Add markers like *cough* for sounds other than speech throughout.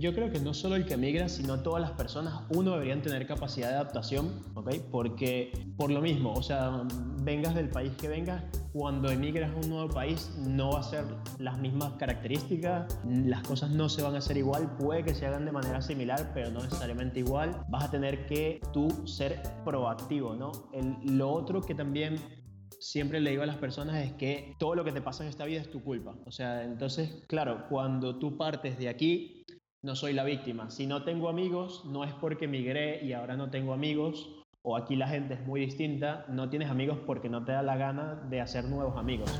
yo creo que no solo el que migra, sino todas las personas, uno deberían tener capacidad de adaptación, ¿ok? Porque por lo mismo, o sea, vengas del país que vengas, cuando emigras a un nuevo país no va a ser las mismas características, las cosas no se van a hacer igual, puede que se hagan de manera similar, pero no necesariamente igual. Vas a tener que tú ser proactivo, ¿no? El, lo otro que también siempre le digo a las personas es que todo lo que te pasa en esta vida es tu culpa. O sea, entonces, claro, cuando tú partes de aquí, no soy la víctima. Si no tengo amigos, no es porque migré y ahora no tengo amigos, o aquí la gente es muy distinta, no tienes amigos porque no te da la gana de hacer nuevos amigos.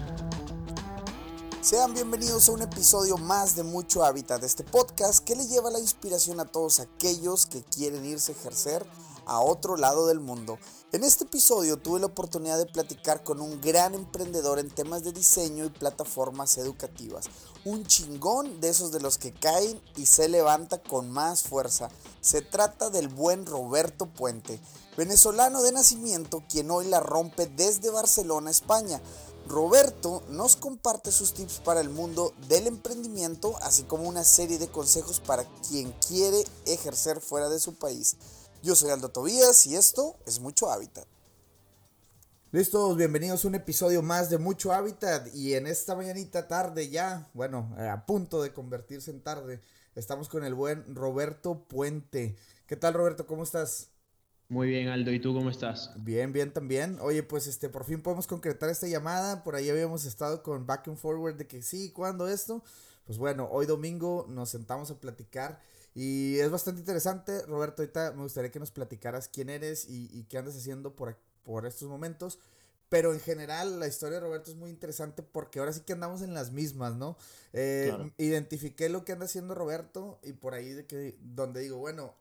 Sean bienvenidos a un episodio más de Mucho Hábitat este podcast que le lleva la inspiración a todos aquellos que quieren irse a ejercer a otro lado del mundo. En este episodio tuve la oportunidad de platicar con un gran emprendedor en temas de diseño y plataformas educativas. Un chingón de esos de los que caen y se levanta con más fuerza. Se trata del buen Roberto Puente, venezolano de nacimiento quien hoy la rompe desde Barcelona, España. Roberto nos comparte sus tips para el mundo del emprendimiento, así como una serie de consejos para quien quiere ejercer fuera de su país. Yo soy Aldo Tobías y esto es Mucho Hábitat. Listos, bienvenidos a un episodio más de Mucho Hábitat y en esta mañanita tarde ya, bueno, eh, a punto de convertirse en tarde, estamos con el buen Roberto Puente. ¿Qué tal Roberto? ¿Cómo estás? Muy bien, Aldo. ¿Y tú cómo estás? Bien, bien también. Oye, pues este, por fin podemos concretar esta llamada. Por ahí habíamos estado con back and forward de que sí, ¿cuándo esto? Pues bueno, hoy domingo nos sentamos a platicar y es bastante interesante. Roberto, ahorita me gustaría que nos platicaras quién eres y, qué andas haciendo por, por estos momentos. Pero en general la historia de Roberto es muy interesante porque ahora sí que andamos en las mismas, ¿no? Eh, identifiqué lo que anda haciendo Roberto y por ahí de que, donde digo, bueno,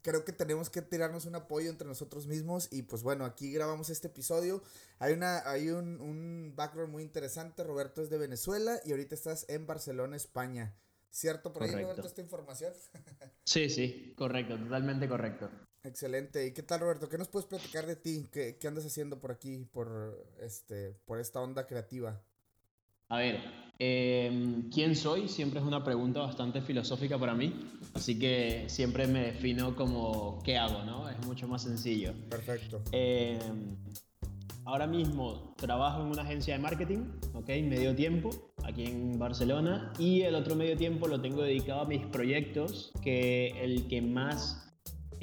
creo que tenemos que tirarnos un apoyo entre nosotros mismos y pues bueno, aquí grabamos este episodio. Hay, una, hay un, un background muy interesante, Roberto es de Venezuela y ahorita estás en Barcelona, España. ¿Cierto? Por ahí Roberto esta información. *laughs* sí, sí, correcto, totalmente correcto. Excelente. ¿Y qué tal, Roberto? ¿Qué nos puedes platicar de ti? ¿Qué, qué andas haciendo por aquí, por, este, por esta onda creativa? A ver, em, ¿quién soy? Siempre es una pregunta bastante filosófica para mí, así que siempre me defino como qué hago, ¿no? Es mucho más sencillo. Perfecto. Em, ahora mismo trabajo en una agencia de marketing, ¿ok? Medio tiempo aquí en Barcelona y el otro medio tiempo lo tengo dedicado a mis proyectos, que el que más,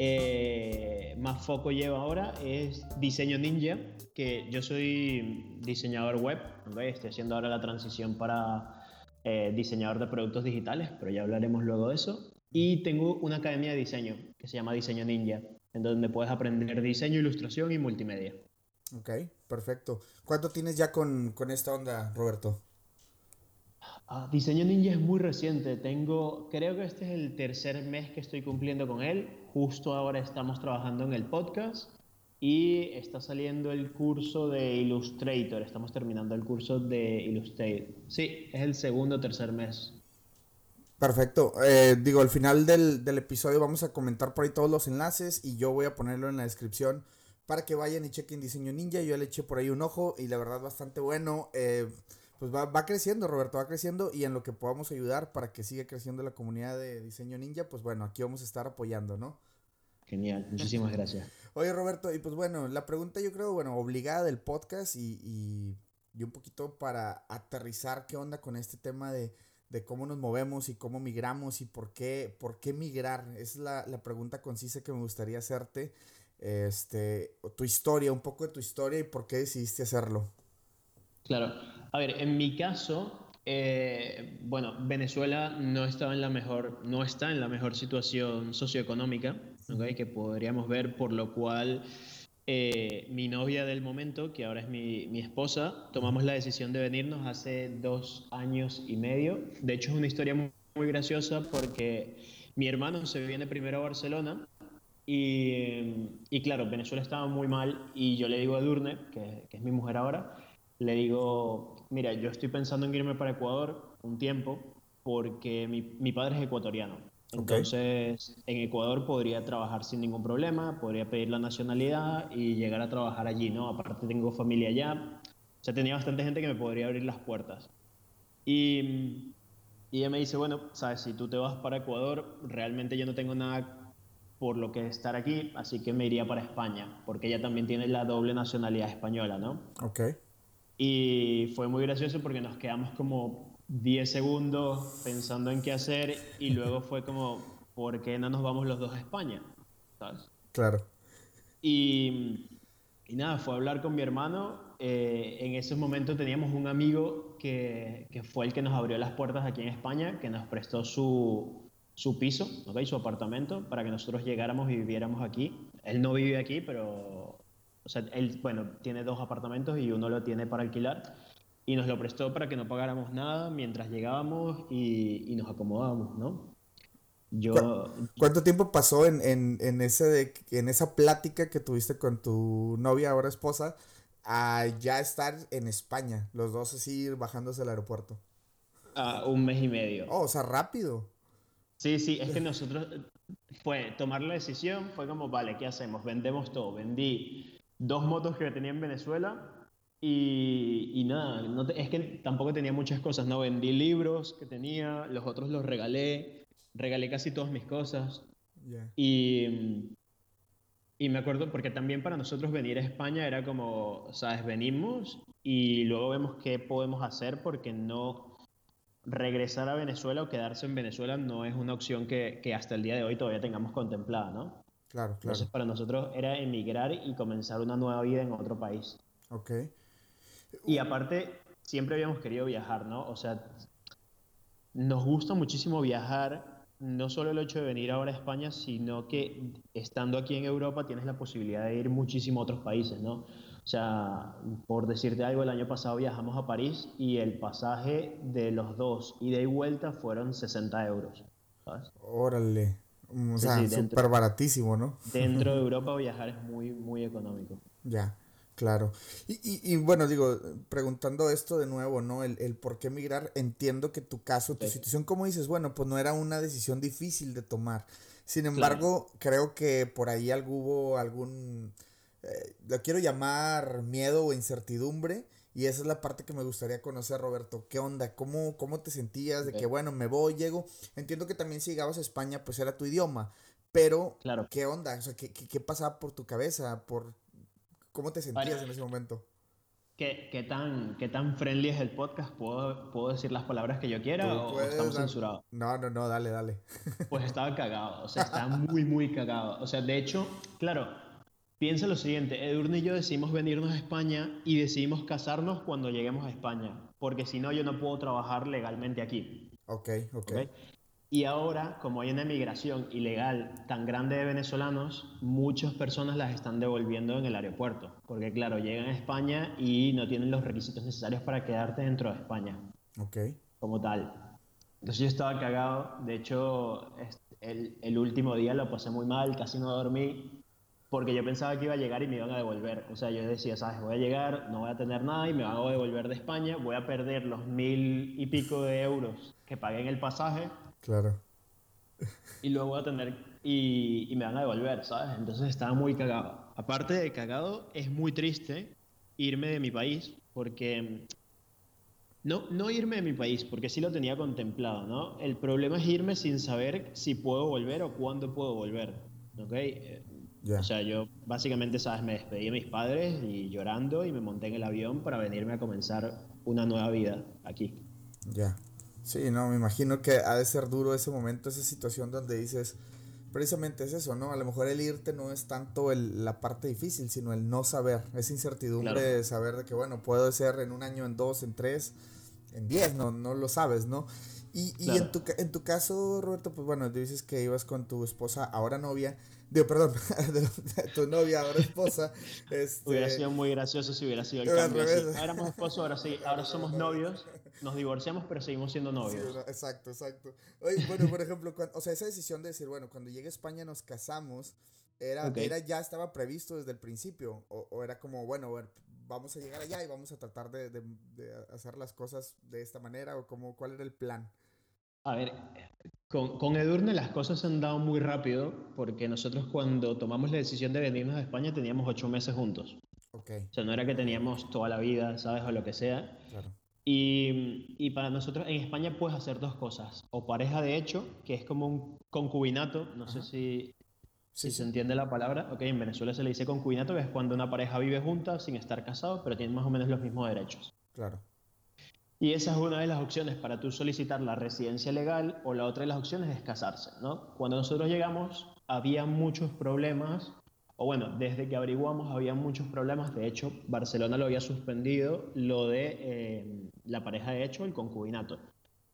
eh, más foco lleva ahora es Diseño Ninja, que yo soy diseñador web, estoy haciendo ahora la transición para eh, diseñador de productos digitales, pero ya hablaremos luego de eso. Y tengo una academia de diseño que se llama Diseño Ninja, en donde puedes aprender diseño, ilustración y multimedia. Ok, perfecto. ¿Cuánto tienes ya con, con esta onda, Roberto? Ah, diseño Ninja es muy reciente. Tengo, creo que este es el tercer mes que estoy cumpliendo con él. Justo ahora estamos trabajando en el podcast y está saliendo el curso de Illustrator. Estamos terminando el curso de Illustrator. Sí, es el segundo o tercer mes. Perfecto. Eh, digo, al final del, del, episodio vamos a comentar por ahí todos los enlaces y yo voy a ponerlo en la descripción para que vayan y chequen Diseño Ninja. Yo le eché por ahí un ojo y la verdad bastante bueno. Eh, pues va, va, creciendo, Roberto, va creciendo y en lo que podamos ayudar para que siga creciendo la comunidad de diseño ninja, pues bueno, aquí vamos a estar apoyando, ¿no? Genial, muchísimas gracias. Oye, Roberto, y pues bueno, la pregunta yo creo, bueno, obligada del podcast y, y, un poquito para aterrizar qué onda con este tema de, de, cómo nos movemos y cómo migramos y por qué, por qué migrar. Es la, la pregunta concisa que me gustaría hacerte. Este, tu historia, un poco de tu historia y por qué decidiste hacerlo. Claro. A ver, en mi caso, eh, bueno, Venezuela no estaba en la mejor, no está en la mejor situación socioeconómica, que podríamos ver, por lo cual eh, mi novia del momento, que ahora es mi, mi, esposa, tomamos la decisión de venirnos hace dos años y medio. De hecho, es una historia muy, muy graciosa porque mi hermano se viene primero a Barcelona y, y, claro, Venezuela estaba muy mal y yo le digo a Durne, que, que es mi mujer ahora, le digo, mira, yo estoy pensando en irme para Ecuador un tiempo porque mi, mi padre es ecuatoriano. Entonces, en Ecuador podría trabajar sin ningún problema, podría pedir la nacionalidad y llegar a trabajar allí, ¿no? Aparte tengo familia allá, o sea, tenía bastante gente que me podría abrir las puertas. Y, Y ella me dice, bueno, sabes, si tú te vas para Ecuador, realmente yo no tengo nada por lo que estar aquí, así que me iría para España, porque ella también tiene la doble nacionalidad española, ¿no? Ok. Y fue muy gracioso porque nos quedamos como 10 segundos pensando en qué hacer y luego fue como, ¿por qué no nos vamos los dos a España? ¿Sabes? Claro. Y, y nada, fue a hablar con mi hermano eh, en ese momento teníamos un amigo que, que, fue el que nos abrió las puertas aquí en España, que nos prestó su, su piso, ¿okay? su apartamento, para que nosotros llegáramos y viviéramos aquí. Él no vive aquí, pero, o sea, él, bueno, tiene dos apartamentos y uno lo tiene para alquilar. Y nos lo prestó para que no pagáramos nada mientras llegábamos y, y nos acomodábamos, ¿no? Yo, ¿Cuánto tiempo pasó en, en, en, ese de, en esa plática que tuviste con tu novia, ahora esposa, a ya estar en España, los dos así bajándose al aeropuerto? Uh, un mes y medio. Oh, o sea, rápido. Sí, sí, es que nosotros fue tomar la decisión, fue como, vale, ¿qué hacemos? Vendemos todo. Vendí dos motos que tenía en Venezuela y, y nada, no es que tampoco tenía muchas cosas, ¿no? Vendí libros que tenía, los otros los regalé, regalé casi todas mis cosas. Y, y me acuerdo, porque también para nosotros venir a España era como, sabes, venimos y luego vemos qué podemos hacer porque no regresar a Venezuela o quedarse en Venezuela no es una opción que, que hasta el día de hoy todavía tengamos contemplada, ¿no? Claro, claro. Entonces para nosotros era emigrar y comenzar una nueva vida en otro país. Ok. Y aparte, siempre habíamos querido viajar, ¿no? O sea, nos gusta muchísimo viajar no solo el hecho de venir ahora a España, sino que estando aquí en Europa tienes la posibilidad de ir muchísimo a otros países, ¿no? O sea, por decirte algo, el año pasado viajamos a París y el pasaje de los dos ida y vuelta fueron 60 euros. ¿sabes? Órale. O sea, súper baratísimo, ¿no? Dentro de *laughs* Europa viajar es muy, muy económico. Ya. Claro. Y, y, y, bueno, digo, preguntando esto de nuevo, ¿no? El, el por qué emigrar, entiendo que tu caso, tu situación, como dices, bueno, pues no era una decisión difícil de tomar. Sin embargo, creo que por ahí algo hubo algún, eh, lo quiero llamar miedo o incertidumbre. Y esa es la parte que me gustaría conocer, Roberto. ¿Qué onda? ¿Cómo, cómo te sentías de que, bueno, me voy, llego? Entiendo que también si llegabas a España, pues era tu idioma. Pero, claro. ¿qué onda? O sea, ¿qué, qué, qué pasaba por tu cabeza? ¿Por ¿Cómo te sentías en ese momento? ¿Qué, ¿Qué, tan, ¿Qué tan friendly es el podcast? ¿Puedo, ¿puedo decir las palabras que yo quiera o, estamos censurados? No, no, no, dale, dale. Pues estaba cagado, o sea, estaba muy, muy cagado. O sea, de hecho, claro, piensa lo siguiente, Edurne y yo decidimos venirnos a España y decidimos casarnos cuando lleguemos a España, porque si no yo no puedo trabajar legalmente aquí. Ok, ok. ¿Okay? Y ahora, como hay una migración ilegal tan grande de venezolanos, muchas personas las están devolviendo en el aeropuerto, porque claro, llegan a España y no tienen los requisitos necesarios para quedarte dentro de España. Ok. Como tal. Entonces yo estaba cagado, de hecho el, el último día lo pasé muy mal, casi no dormí, porque yo pensaba que iba a llegar y me iban a devolver. O sea, yo decía, sabes, voy a llegar, no voy a tener nada y me van a devolver de España, voy a perder los mil y pico de euros que pagué en el pasaje Claro. Y luego voy a tener. Y, y, me van a devolver, ¿sabes? Entonces estaba muy cagado. Aparte de cagado, es muy triste irme de mi país, porque. No, no irme de mi país, porque sí lo tenía contemplado, ¿no? El problema es irme sin saber si puedo volver o cuándo puedo volver, ¿ok? Yeah. O sea, yo básicamente, ¿sabes? Me despedí de mis padres y llorando y me monté en el avión para venirme a comenzar una nueva vida aquí. Ya. Yeah. Sí, no, me imagino que ha de ser duro ese momento, esa situación donde dices, precisamente es eso, ¿no? A lo mejor el irte no es tanto el, la parte difícil, sino el no saber, esa incertidumbre claro. de saber de que, bueno, puedo ser en un año, en dos, en tres, en diez, no, no lo sabes, ¿no? Y, y claro. en, tu, en tu caso, Roberto, pues bueno, dices que ibas con tu esposa, ahora novia, digo, perdón, *laughs* de, tu novia, ahora esposa. Este... Hubiera sido muy gracioso si hubiera sido el cambio. Así. Ahora éramos esposos, ahora sí, ahora somos novios, nos divorciamos, pero seguimos siendo novios. Sí, exacto, exacto. Oye, bueno, por ejemplo, cuando, o sea, esa decisión de decir, bueno, cuando llegue a España nos casamos, era, okay. era ya estaba previsto desde el principio, o, o era como, bueno, vamos a llegar allá y vamos a tratar de, de, de, hacer las cosas de esta manera, o como, ¿cuál era el plan? A ver, con, con, Edurne las cosas se han dado muy rápido porque nosotros cuando tomamos la decisión de venirnos a España teníamos ocho meses juntos. Okay. O sea, no era que teníamos toda la vida, ¿sabes? O lo que sea. Claro. Y, y, para nosotros en España puedes hacer dos cosas. O pareja de hecho, que es como un concubinato, no sé si, si se entiende la palabra. Ok, en Venezuela se le dice concubinato, que es cuando una pareja vive junta sin estar casado, pero tiene más o menos los mismos derechos. Claro. Y esa es una de las opciones para tú solicitar la residencia legal o la otra de las opciones es casarse, ¿no? Cuando nosotros llegamos había muchos problemas, o bueno, desde que averiguamos había muchos problemas, de hecho Barcelona lo había suspendido, lo de eh, la pareja de hecho, el concubinato,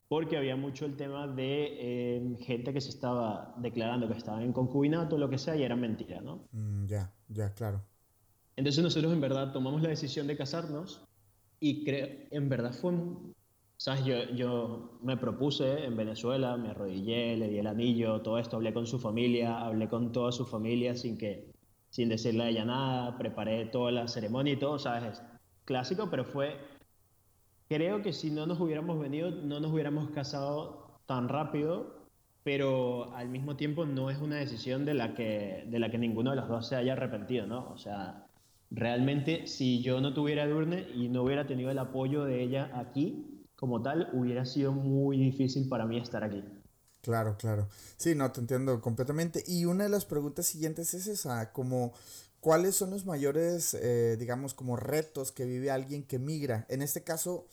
porque había mucho el tema de eh, gente que se estaba declarando que estaba en concubinato, lo que sea, y era mentira, ¿no? Mm, ya, ya, claro. Entonces nosotros en verdad tomamos la decisión de casarnos y creo, en verdad fue, ¿sabes? Yo, yo me propuse en Venezuela, me arrodillé, le di el anillo, todo esto, hablé con su familia, hablé con toda su familia sin que, sin decirle a ella nada, preparé toda la ceremonia y todo, ¿sabes? Es clásico, pero fue, creo que si no nos hubiéramos venido, no nos hubiéramos casado tan rápido, pero al mismo tiempo no es una decisión de la que, de la que ninguno de los dos se haya arrepentido, ¿no? O sea, realmente si yo no tuviera Durne y no hubiera tenido el apoyo de ella aquí, como tal, hubiera sido muy difícil para mí estar aquí. Claro, claro. Sí, no, te entiendo completamente. Y una de las preguntas siguientes es esa, como, ¿cuáles son los mayores, eh, digamos, como retos que vive alguien que migra? En este caso,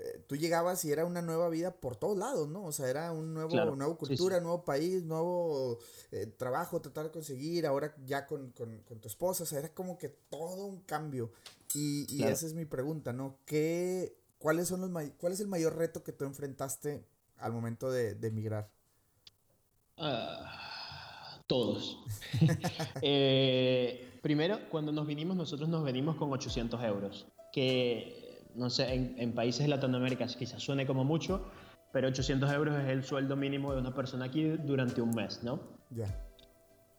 eh, tú llegabas y era una nueva vida por todos lados, ¿no? O sea, era un nuevo, nueva cultura, nuevo país, nuevo eh, trabajo, tratar de conseguir, ahora ya con, con, con, tu esposa, o sea, era como que todo un cambio. Y, y esa es mi pregunta, ¿no? ¿Qué, cuáles son los ¿Cuál es el mayor reto que tú enfrentaste al momento de, de emigrar? Uh, todos. *laughs* eh, primero, cuando nos vinimos, nosotros nos venimos con 800 euros, que no sé, en, países de Latinoamérica quizás suene como mucho, pero 800 euros es el sueldo mínimo de una persona aquí durante un mes, ¿no? Ya.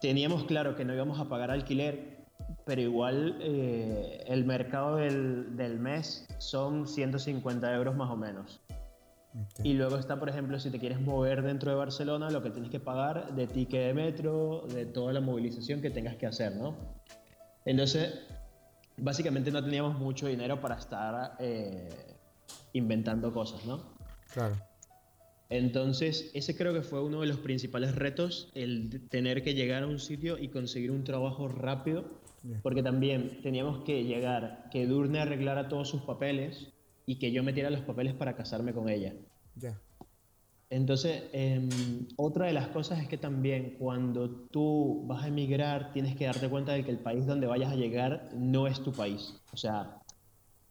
Teníamos claro que no íbamos a pagar alquiler, pero igual eh, el mercado del, del, mes son 150 euros más o menos. Y luego está, por ejemplo, si te quieres mover dentro de Barcelona, lo que tienes que pagar de ticket de metro, de toda la movilización que tengas que hacer, ¿no? Entonces, básicamente no teníamos mucho dinero para estar eh, inventando cosas, ¿no? Claro. Entonces, ese creo que fue uno de los principales retos, el tener que llegar a un sitio y conseguir un trabajo rápido, porque también teníamos que llegar, que Durne arreglara todos sus papeles y que yo metiera los papeles para casarme con ella. Ya. Entonces, em, otra de las cosas es que también cuando tú vas a emigrar tienes que darte cuenta de que el país donde vayas a llegar no es tu país. O sea,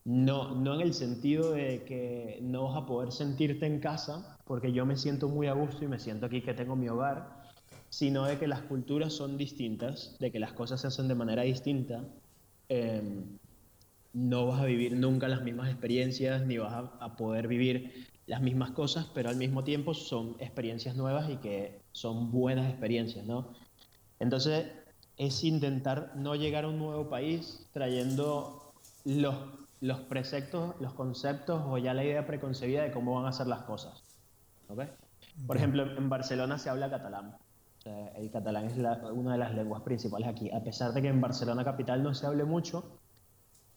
no, no en el sentido de que no vas a poder sentirte en casa, porque yo me siento muy a gusto y me siento aquí que tengo mi hogar, sino de que las culturas son distintas, de que las cosas se hacen de manera distinta. Em, no vas a vivir nunca las mismas experiencias, ni vas a, a poder vivir las mismas cosas, pero al mismo tiempo son experiencias nuevas y que son buenas experiencias, ¿no? Entonces, es intentar no llegar a un nuevo país trayendo los, los preceptos, los conceptos o ya la idea preconcebida de cómo van a ser las cosas. ¿okay? Por ejemplo, en Barcelona se habla catalán. el catalán es una de las lenguas principales aquí. A pesar de que en Barcelona capital no se hable mucho,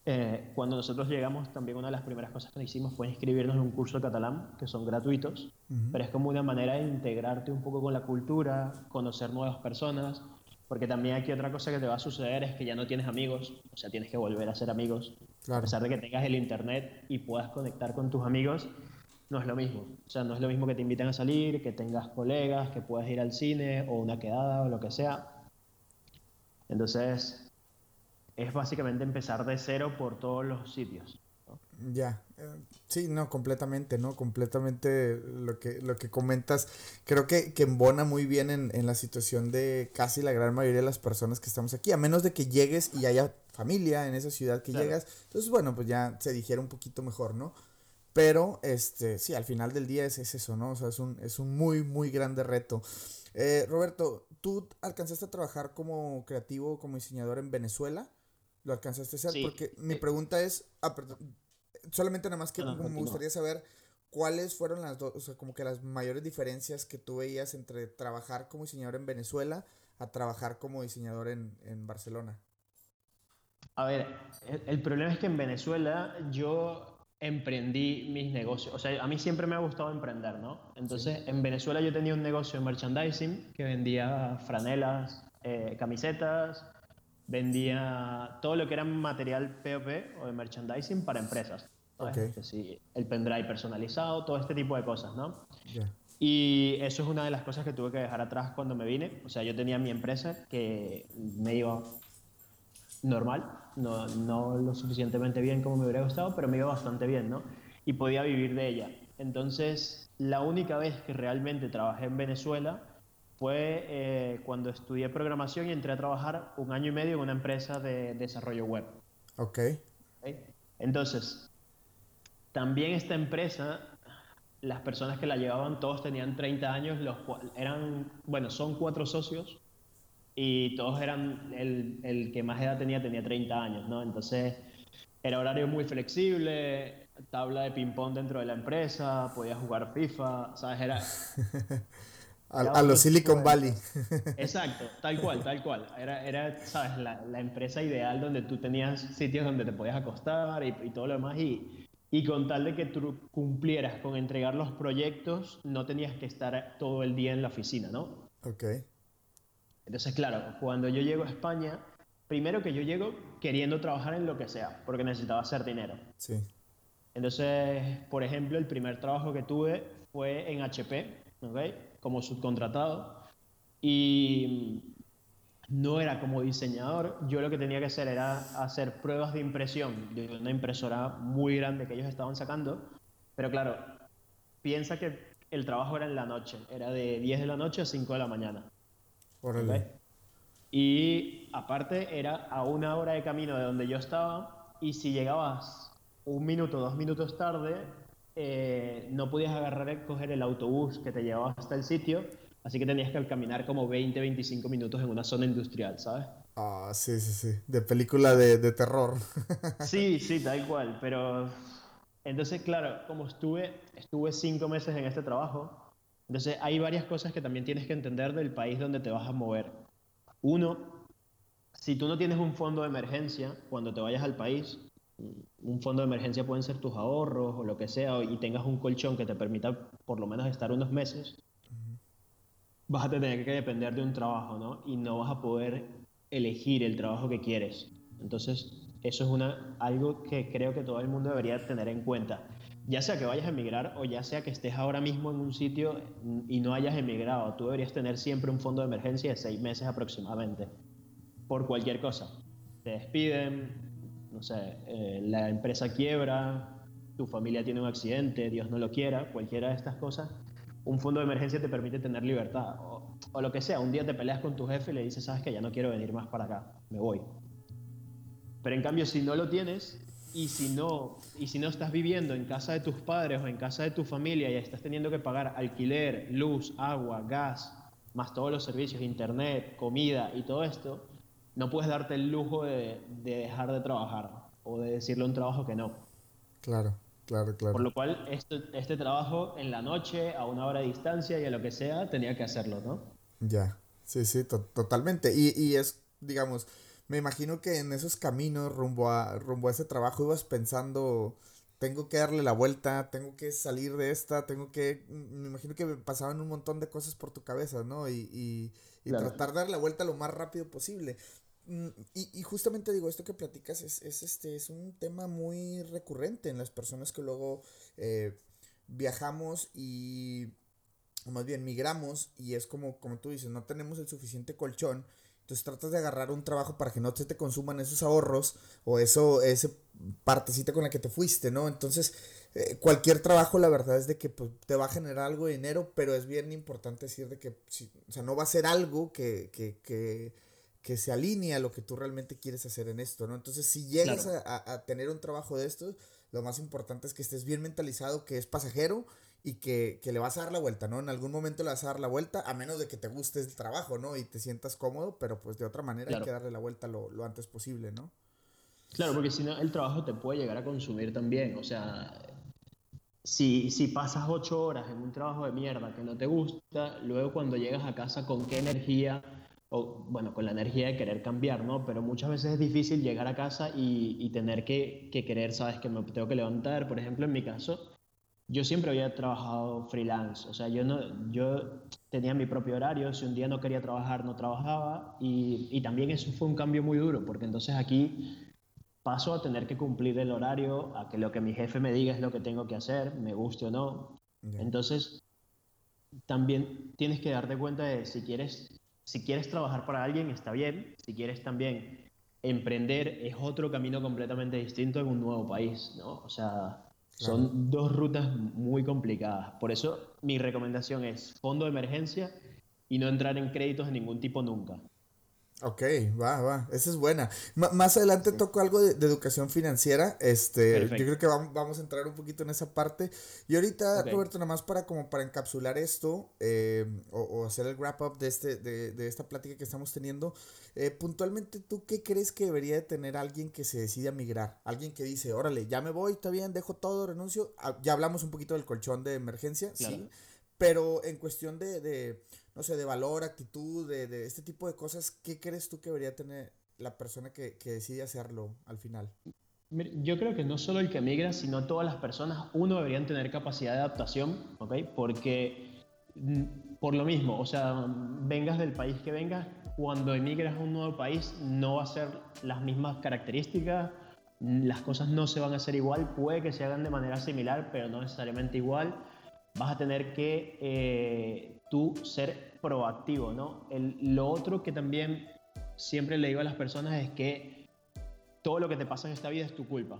eh, cuando nosotros llegamos, también una de las primeras cosas que hicimos fue inscribirnos en un curso de catalán, que son gratuitos, pero es como una manera de integrarte un poco con la cultura, conocer nuevas personas, porque también aquí otra cosa que te va a suceder es que ya no tienes amigos, o sea, tienes que volver a ser amigos. A pesar de que tengas el internet y puedas conectar con tus amigos, no es lo mismo. O sea, no es lo mismo que te inviten a salir, que tengas colegas, que puedas ir al cine o una quedada o lo que sea. Entonces, es básicamente empezar de cero por todos los sitios. Ya, eh, sí, no, completamente, ¿no? Completamente lo que, lo que comentas, creo que, que embona muy bien en, en, la situación de casi la gran mayoría de las personas que estamos aquí, a menos de que llegues y haya familia en esa ciudad que llegas, entonces bueno, pues ya se dijera un poquito mejor, ¿no? Pero, este, sí, al final del día es, es eso, ¿no? O sea, es un, es un muy, muy grande reto. Eh, Roberto, ¿tú alcanzaste a trabajar como creativo, como diseñador en Venezuela? Lo alcanzaste a hacer. Porque mi pregunta es, ah, solamente nada más que me gustaría saber cuáles fueron las dos, o sea, como que las mayores diferencias que tú veías entre trabajar como diseñador en Venezuela a trabajar como diseñador en, en Barcelona. A ver, el, problema es que en Venezuela yo emprendí mis negocios. O sea, a mí siempre me ha gustado emprender, ¿no? Entonces, en Venezuela yo tenía un negocio de merchandising que vendía franelas, eh, camisetas, vendía todo lo que era material POP o de merchandising para empresas. Okay. el pendrive personalizado, todo este tipo de cosas, ¿no? Y eso es una de las cosas que tuve que dejar atrás cuando me vine. O sea, yo tenía mi empresa que me iba normal, no, no lo suficientemente bien como me hubiera gustado, pero me iba bastante bien, ¿no? Y podía vivir de ella. Entonces, la única vez que realmente trabajé en Venezuela fue eh, cuando estudié programación y entré a trabajar un año y medio en una empresa de desarrollo web. Ok. Entonces, también esta empresa, las personas que la llevaban todos tenían 30 años, los eran, bueno, son cuatro socios y todos eran, el, el que más edad tenía tenía 30 años, ¿no? Entonces era horario muy flexible, tabla de ping-pong dentro de la empresa, podías jugar FIFA, ¿sabes? Era... *laughs* a, los Silicon Valley. *laughs* Exacto, tal cual, tal cual. Era, era ¿sabes? La, la, empresa ideal donde tú tenías sitios donde te podías acostar y, y todo lo demás y, y con tal de que tú cumplieras con entregar los proyectos, no tenías que estar todo el día en la oficina, ¿no? Ok. Entonces, claro, cuando yo llego a España, primero que yo llego queriendo trabajar en lo que sea, porque necesitaba hacer dinero. Sí. Entonces, por ejemplo, el primer trabajo que tuve fue en HP, ¿ok? Como subcontratado. Y no era como diseñador, yo lo que tenía que hacer era hacer pruebas de impresión de una impresora muy grande que ellos estaban sacando. Pero claro, piensa que el trabajo era en la noche, era de 10 de la noche a 5 de la mañana. Y aparte era a una hora de camino de donde yo estaba y si llegabas un minuto, dos minutos tarde, eh, no podías agarrar, coger el autobús que te llevaba hasta el sitio, así que tenías que caminar como 20, 25 minutos en una zona industrial, ¿sabes? Ah, sí, sí, sí, de película de, de terror. *laughs* sí, sí, tal cual, pero entonces, claro, como estuve, estuve cinco meses en este trabajo, entonces, hay varias cosas que también tienes que entender del país donde te vas a mover. Uno, si tú no tienes un fondo de emergencia cuando te vayas al país, un fondo de emergencia pueden ser tus ahorros o lo que sea, y tengas un colchón que te permita por lo menos estar unos meses, vas a tener que depender de un trabajo, ¿no? Y no vas a poder elegir el trabajo que quieres. Entonces, eso es una, algo que creo que todo el mundo debería tener en cuenta ya sea que vayas a emigrar o ya sea que estés ahora mismo en un sitio y no hayas emigrado, tú deberías tener siempre un fondo de emergencia de seis meses aproximadamente, por cualquier cosa. Te despiden, no sé, eh, la empresa quiebra, tu familia tiene un accidente, Dios no lo quiera, cualquiera de estas cosas, un fondo de emergencia te permite tener libertad. O, lo que sea, un día te peleas con tu jefe y le dices, sabes que ya no quiero venir más para acá, me voy. Pero en cambio, si no lo tienes, y si no y si no estás viviendo en casa de tus padres o en casa de tu familia y estás teniendo que pagar alquiler, luz, agua, gas, más todos los servicios, internet, comida y todo esto, no puedes darte el lujo de, dejar de trabajar o de decirle a un trabajo que no. Claro, claro, claro. Por lo cual, este, este trabajo en la noche, a una hora de distancia y a lo que sea, tenía que hacerlo, ¿no? Ya, sí, sí, totalmente. Y, y es, digamos, me imagino que en esos caminos rumbo a, rumbo a ese trabajo ibas pensando, tengo que darle la vuelta, tengo que salir de esta, tengo que, me imagino que pasaban un montón de cosas por tu cabeza, ¿no? Y, y, y tratar de dar la vuelta lo más rápido posible. Mm, y, y, justamente digo, esto que platicas es, es, este, es un tema muy recurrente en las personas que luego eh, viajamos y, o más bien migramos y es como, como tú dices, no tenemos el suficiente colchón entonces tratas de agarrar un trabajo para que no se te consuman esos ahorros o eso, ese partecita con la que te fuiste, ¿no? Entonces, eh, cualquier trabajo, la verdad es de que pues, te va a generar algo de dinero, pero es bien importante decir de que, o sea, no va a ser algo que, que, que, que, se alinee a lo que tú realmente quieres hacer en esto, ¿no? Entonces, si llegas a, a tener un trabajo de estos, lo más importante es que estés bien mentalizado, que es pasajero y que, le vas a dar la vuelta, ¿no? En algún momento le vas a dar la vuelta, a menos de que te guste el trabajo, ¿no? Y te sientas cómodo, pero pues de otra manera hay que darle la vuelta lo, antes posible, ¿no? Claro, porque si no, el trabajo te puede llegar a consumir también. O sea, si, si pasas ocho horas en un trabajo de mierda que no te gusta, luego cuando llegas a casa, ¿con qué energía o bueno, con la energía de querer cambiar, ¿no? Pero muchas veces es difícil llegar a casa y, y tener que, que, querer, ¿sabes? Que me tengo que levantar. Por ejemplo, en mi caso, yo siempre había trabajado freelance, o sea, yo, no, yo tenía mi propio horario, si un día no quería trabajar, no trabajaba, y, y también eso fue un cambio muy duro, porque entonces aquí paso a tener que cumplir el horario, a que lo que mi jefe me diga es lo que tengo que hacer, me guste o no. Entonces, también tienes que darte cuenta de si quieres si quieres trabajar para alguien, está bien. Si quieres también emprender, es otro camino completamente distinto en un nuevo país, ¿no? O sea, son dos rutas muy complicadas. Por eso mi recomendación es fondo de emergencia y no entrar en créditos de ningún tipo nunca. Ok, va, va, esa es buena. más adelante toco algo de, educación financiera, este, yo creo que vamos, a entrar un poquito en esa parte. Y ahorita, Roberto, nada más para como para encapsular esto eh, o, hacer el wrap up de, este, de, de esta plática que estamos teniendo, eh, puntualmente, ¿tú qué crees que debería de tener alguien que se decide a migrar? Alguien que dice, órale, ya me voy, está bien, dejo todo, renuncio. Ah, ya hablamos un poquito del colchón de emergencia, sí, pero en cuestión de no sé, de valor, actitud, de, de, este tipo de cosas, ¿qué crees tú que debería tener la persona que, que decide hacerlo al final? Yo creo que no solo el que migra, sino todas las personas, uno, deberían tener capacidad de adaptación, ¿ok? Porque mm, por lo mismo, o sea, vengas del país que vengas, cuando emigras a un nuevo país no va a ser las mismas características, las cosas no se van a hacer igual, puede que se hagan de manera similar, pero no necesariamente igual. Vas a tener que eh, tú ser proactivo, ¿no? lo otro que también siempre le digo a las personas es que todo lo que te pasa en esta vida es tu culpa.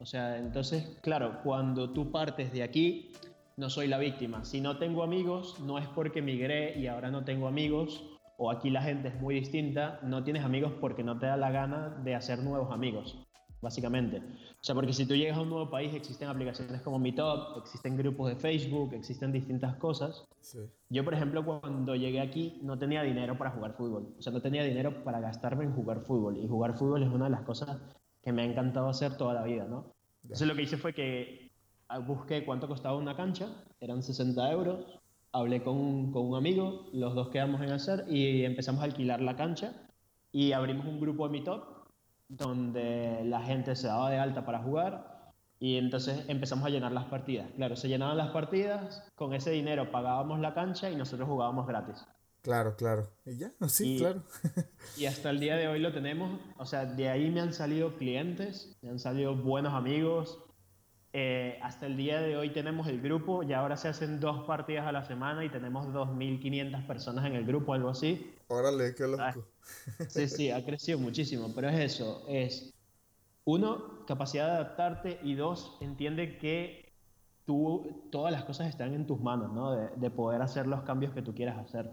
O sea, entonces, claro, cuando tú partes de aquí, no soy la víctima. Si no tengo amigos, no es porque migré y ahora no tengo amigos, o aquí la gente es muy distinta, no tienes amigos porque no te da la gana de hacer nuevos amigos básicamente. O sea, porque si tú llegas a un nuevo país, existen aplicaciones como Meetup, existen grupos de Facebook, existen distintas cosas. Yo, por ejemplo, cuando llegué aquí no tenía dinero para jugar fútbol. O sea, no tenía dinero para gastarme en jugar fútbol. Y jugar fútbol es una de las cosas que me ha encantado hacer toda la vida, ¿no? Entonces lo que hice fue que ah, busqué cuánto costaba una cancha, eran 60 euros, hablé con, con un amigo, los dos quedamos en hacer y empezamos a alquilar la cancha y abrimos un grupo de Meetup donde la gente se daba de alta para jugar y entonces empezamos a llenar las partidas. Claro, se llenaban las partidas, con ese dinero pagábamos la cancha y nosotros jugábamos gratis. Claro, claro. Y ya, *laughs* sí, claro. *laughs* y hasta el día de hoy lo tenemos. O sea, de ahí me han salido clientes, me han salido buenos amigos, eh, hasta el día de hoy tenemos el grupo, y ahora se hacen dos partidas a la semana y tenemos 2.500 personas en el grupo, algo así. Órale, qué loco. Ah, sí, sí, ha crecido muchísimo, pero es eso, es uno, capacidad de adaptarte y dos, entiende que tú, todas las cosas están en tus manos, ¿no? De, de poder hacer los cambios que tú quieras hacer.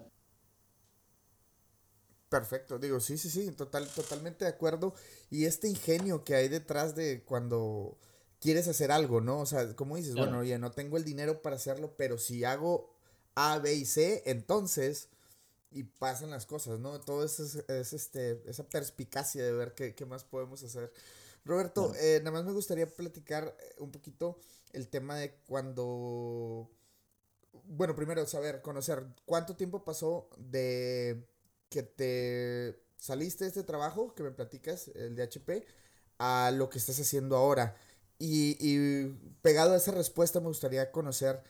Perfecto, digo, sí, sí, sí, total, totalmente de acuerdo. Y este ingenio que hay detrás de cuando quieres hacer algo, ¿no? O sea, como dices, bueno, oye, no tengo el dinero para hacerlo, pero si hago A, B y C, entonces, y pasan las cosas, ¿no? Todo eso es, este, esa perspicacia de ver qué, más podemos hacer. Roberto, eh, nada más me gustaría platicar eh, un poquito el tema de cuando, bueno, primero saber, conocer, ¿cuánto tiempo pasó de que te saliste de este trabajo que me platicas, el de HP, a lo que estás haciendo ahora? Y, pegado a esa respuesta me gustaría conocer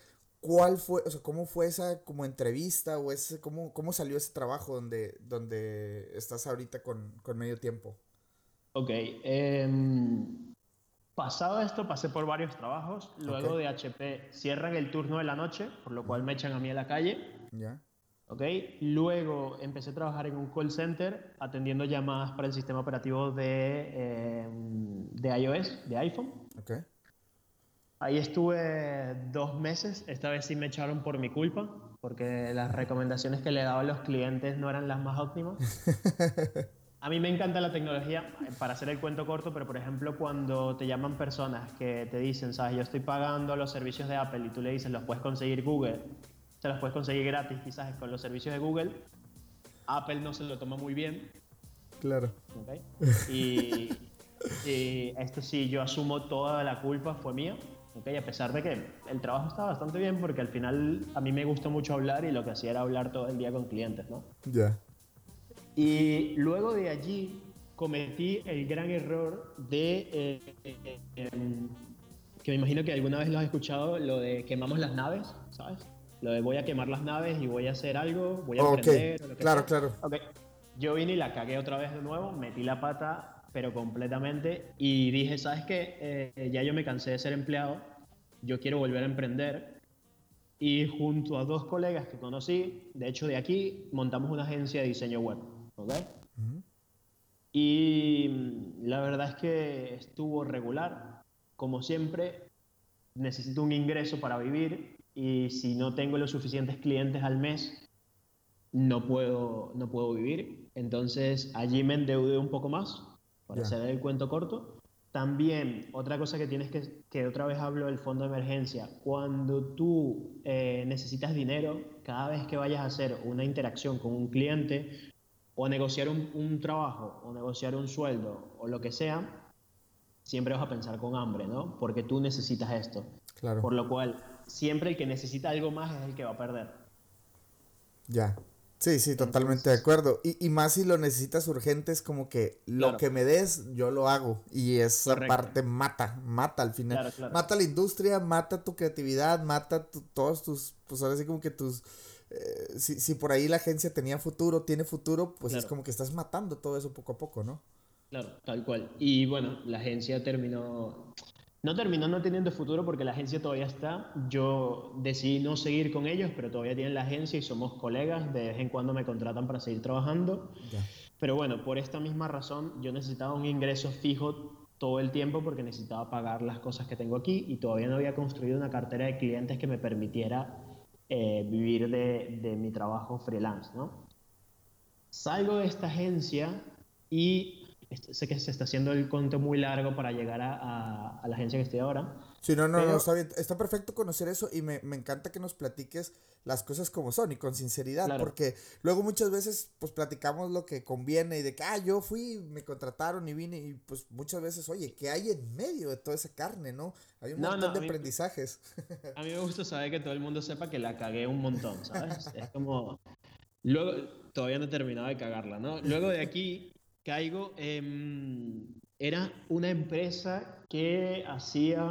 cuál fue, o sea, cómo fue esa como entrevista o ese, cómo, cómo salió ese trabajo donde, donde estás ahorita con, medio tiempo. Ok. Em, pasado esto, pasé por varios trabajos. Luego de HP cierran el turno de la noche, por lo cual me echan a mí a la calle. Ya. Ok. Luego empecé a trabajar en un call center atendiendo llamadas para el sistema operativo de, em, de iOS, de iPhone. Okay. Ahí estuve dos meses, esta vez sí me echaron por mi culpa, porque las recomendaciones que le daba a los clientes no eran las más óptimas. *laughs* A mí me encanta la tecnología, para hacer el cuento corto, pero por ejemplo cuando te llaman personas que te dicen, sabes, yo estoy pagando los servicios de Apple y tú le dices, los puedes conseguir Google, se los puedes conseguir gratis quizás con los servicios de Google, Apple no se lo toma muy bien. Claro. ¿okay? *laughs* Y, y esto sí, yo asumo toda la culpa, fue mía. Okay, a pesar de que el trabajo está bastante bien porque al final a mí me gusta mucho hablar y lo que hacía era hablar todo el día con clientes, ¿no? Ya. Y luego de allí cometí el gran error de, eh, eh, em, que me imagino que alguna vez lo has escuchado, lo de quemamos las naves, ¿sabes? Lo de voy a quemar las naves y voy a hacer algo, voy a emprender. claro, claro. Okay. Yo vine y la cagué otra vez de nuevo, metí la pata, pero completamente, y dije, ¿sabes qué? Eh, ya yo me cansé de ser empleado, yo quiero volver a emprender. Y junto a dos colegas que conocí, de hecho de aquí, montamos una agencia de diseño web. ¿ok? Y mm, la verdad es que estuvo regular. Como siempre, necesito un ingreso para vivir y si no tengo los suficientes clientes al mes, no puedo, no puedo vivir. Entonces allí me endeudé un poco más, para hacer el cuento corto. También, otra cosa que tienes que, que otra vez hablo del fondo de emergencia, cuando tú eh, necesitas dinero, cada vez que vayas a hacer una interacción con un cliente o negociar un, trabajo, o negociar un sueldo, o lo que sea, siempre vas a pensar con hambre, ¿no? Porque tú necesitas esto. Claro. Por lo cual, siempre el que necesita algo más es el que va a perder. Ya. Sí, sí, totalmente de acuerdo. Y, y, más si lo necesitas urgente, es como que lo que me des, yo lo hago. Y esa parte mata, mata al final. Mata la industria, mata tu creatividad, mata todos tus, pues ahora sí como que tus eh, si, si, por ahí la agencia tenía futuro, tiene futuro, pues es como que estás matando todo eso poco a poco, ¿no? Claro, tal cual. Y bueno, la agencia terminó, no terminó no teniendo futuro porque la agencia todavía está. Yo decidí no seguir con ellos, pero todavía tienen la agencia y somos colegas. De vez en cuando me contratan para seguir trabajando. Pero bueno, por esta misma razón, yo necesitaba un ingreso fijo todo el tiempo porque necesitaba pagar las cosas que tengo aquí y todavía no había construido una cartera de clientes que me permitiera eh, vivir de, de, mi trabajo freelance, ¿no? Salgo de esta agencia y sé que se está haciendo el conto muy largo para llegar a, a, la agencia que estoy ahora. Sí, no, no, no, está bien. Está perfecto conocer eso y me, me, encanta que nos platiques las cosas como son y con sinceridad, porque luego muchas veces pues platicamos lo que conviene y de que, ah, yo fui, me contrataron y vine y pues muchas veces, oye, ¿qué hay en medio de toda esa carne, no? Hay un montón de aprendizajes. *laughs* A mí me gusta saber que todo el mundo sepa que la cagué un montón, ¿sabes? es como... Luego, todavía no he terminado de cagarla, ¿no? Luego de aquí caigo, era una empresa que hacía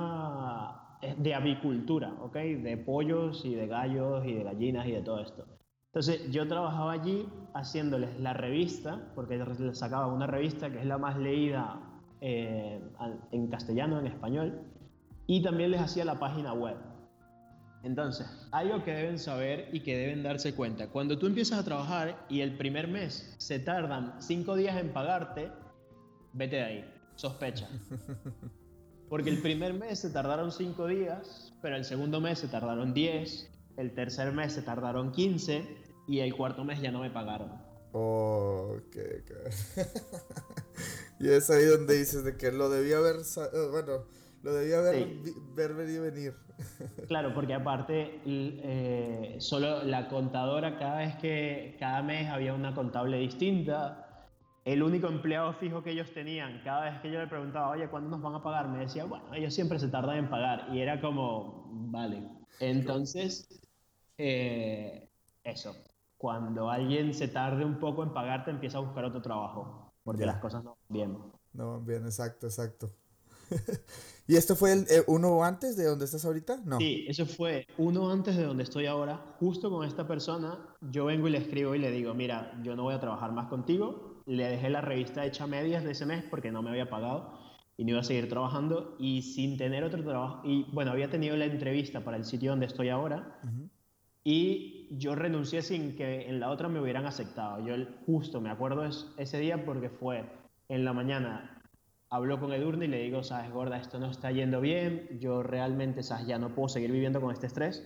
eh, de avicultura, ¿ok? De pollos y de gallos y de gallinas y de todo esto. Entonces yo trabajaba allí haciéndoles la revista, porque les sacaba una revista que es la más leída eh, en castellano, en español, y también les hacía la página web. Entonces, algo que deben saber y que deben darse cuenta, cuando tú empiezas a trabajar y el primer mes se tardan cinco días en pagarte, vete de ahí, sospecha. *laughs* Porque el primer mes se tardaron cinco días, pero el segundo mes se tardaron 10, el tercer mes se tardaron 15 y el cuarto mes ya no me pagaron. Oh, ok, *laughs* y es ahí donde dices de que lo debía haber, eh, bueno, lo debía haber ver venir venir. *laughs* Claro, porque aparte, eh, solo la contadora, cada vez que, cada mes había una contable distinta. El único empleado fijo que ellos tenían, cada vez que yo le preguntaba, oye, ¿cuándo nos van a pagar? Me decía, bueno, ellos siempre se tardan en pagar. Y era como, vale. Entonces, eh, eso. Cuando alguien se tarde un poco en pagarte, empieza a buscar otro trabajo. Porque las cosas no van bien. No van bien, exacto, exacto. *laughs* ¿Y esto fue el, eh, uno antes de donde estás ahorita? No. Sí, eso fue uno antes de donde estoy ahora. Justo con esta persona, yo vengo y le escribo y le digo, mira, yo no voy a trabajar más contigo. Le dejé la revista hecha medias de ese mes porque no me había pagado y no iba a seguir trabajando y sin tener otro trabajo. Y bueno, había tenido la entrevista para el sitio donde estoy ahora y yo renuncié sin que en la otra me hubieran aceptado. Yo justo me acuerdo ese día porque fue en la mañana hablo con Edurne y le digo, sabes, gorda, esto no está yendo bien, yo realmente, sabes, ya no puedo seguir viviendo con este estrés.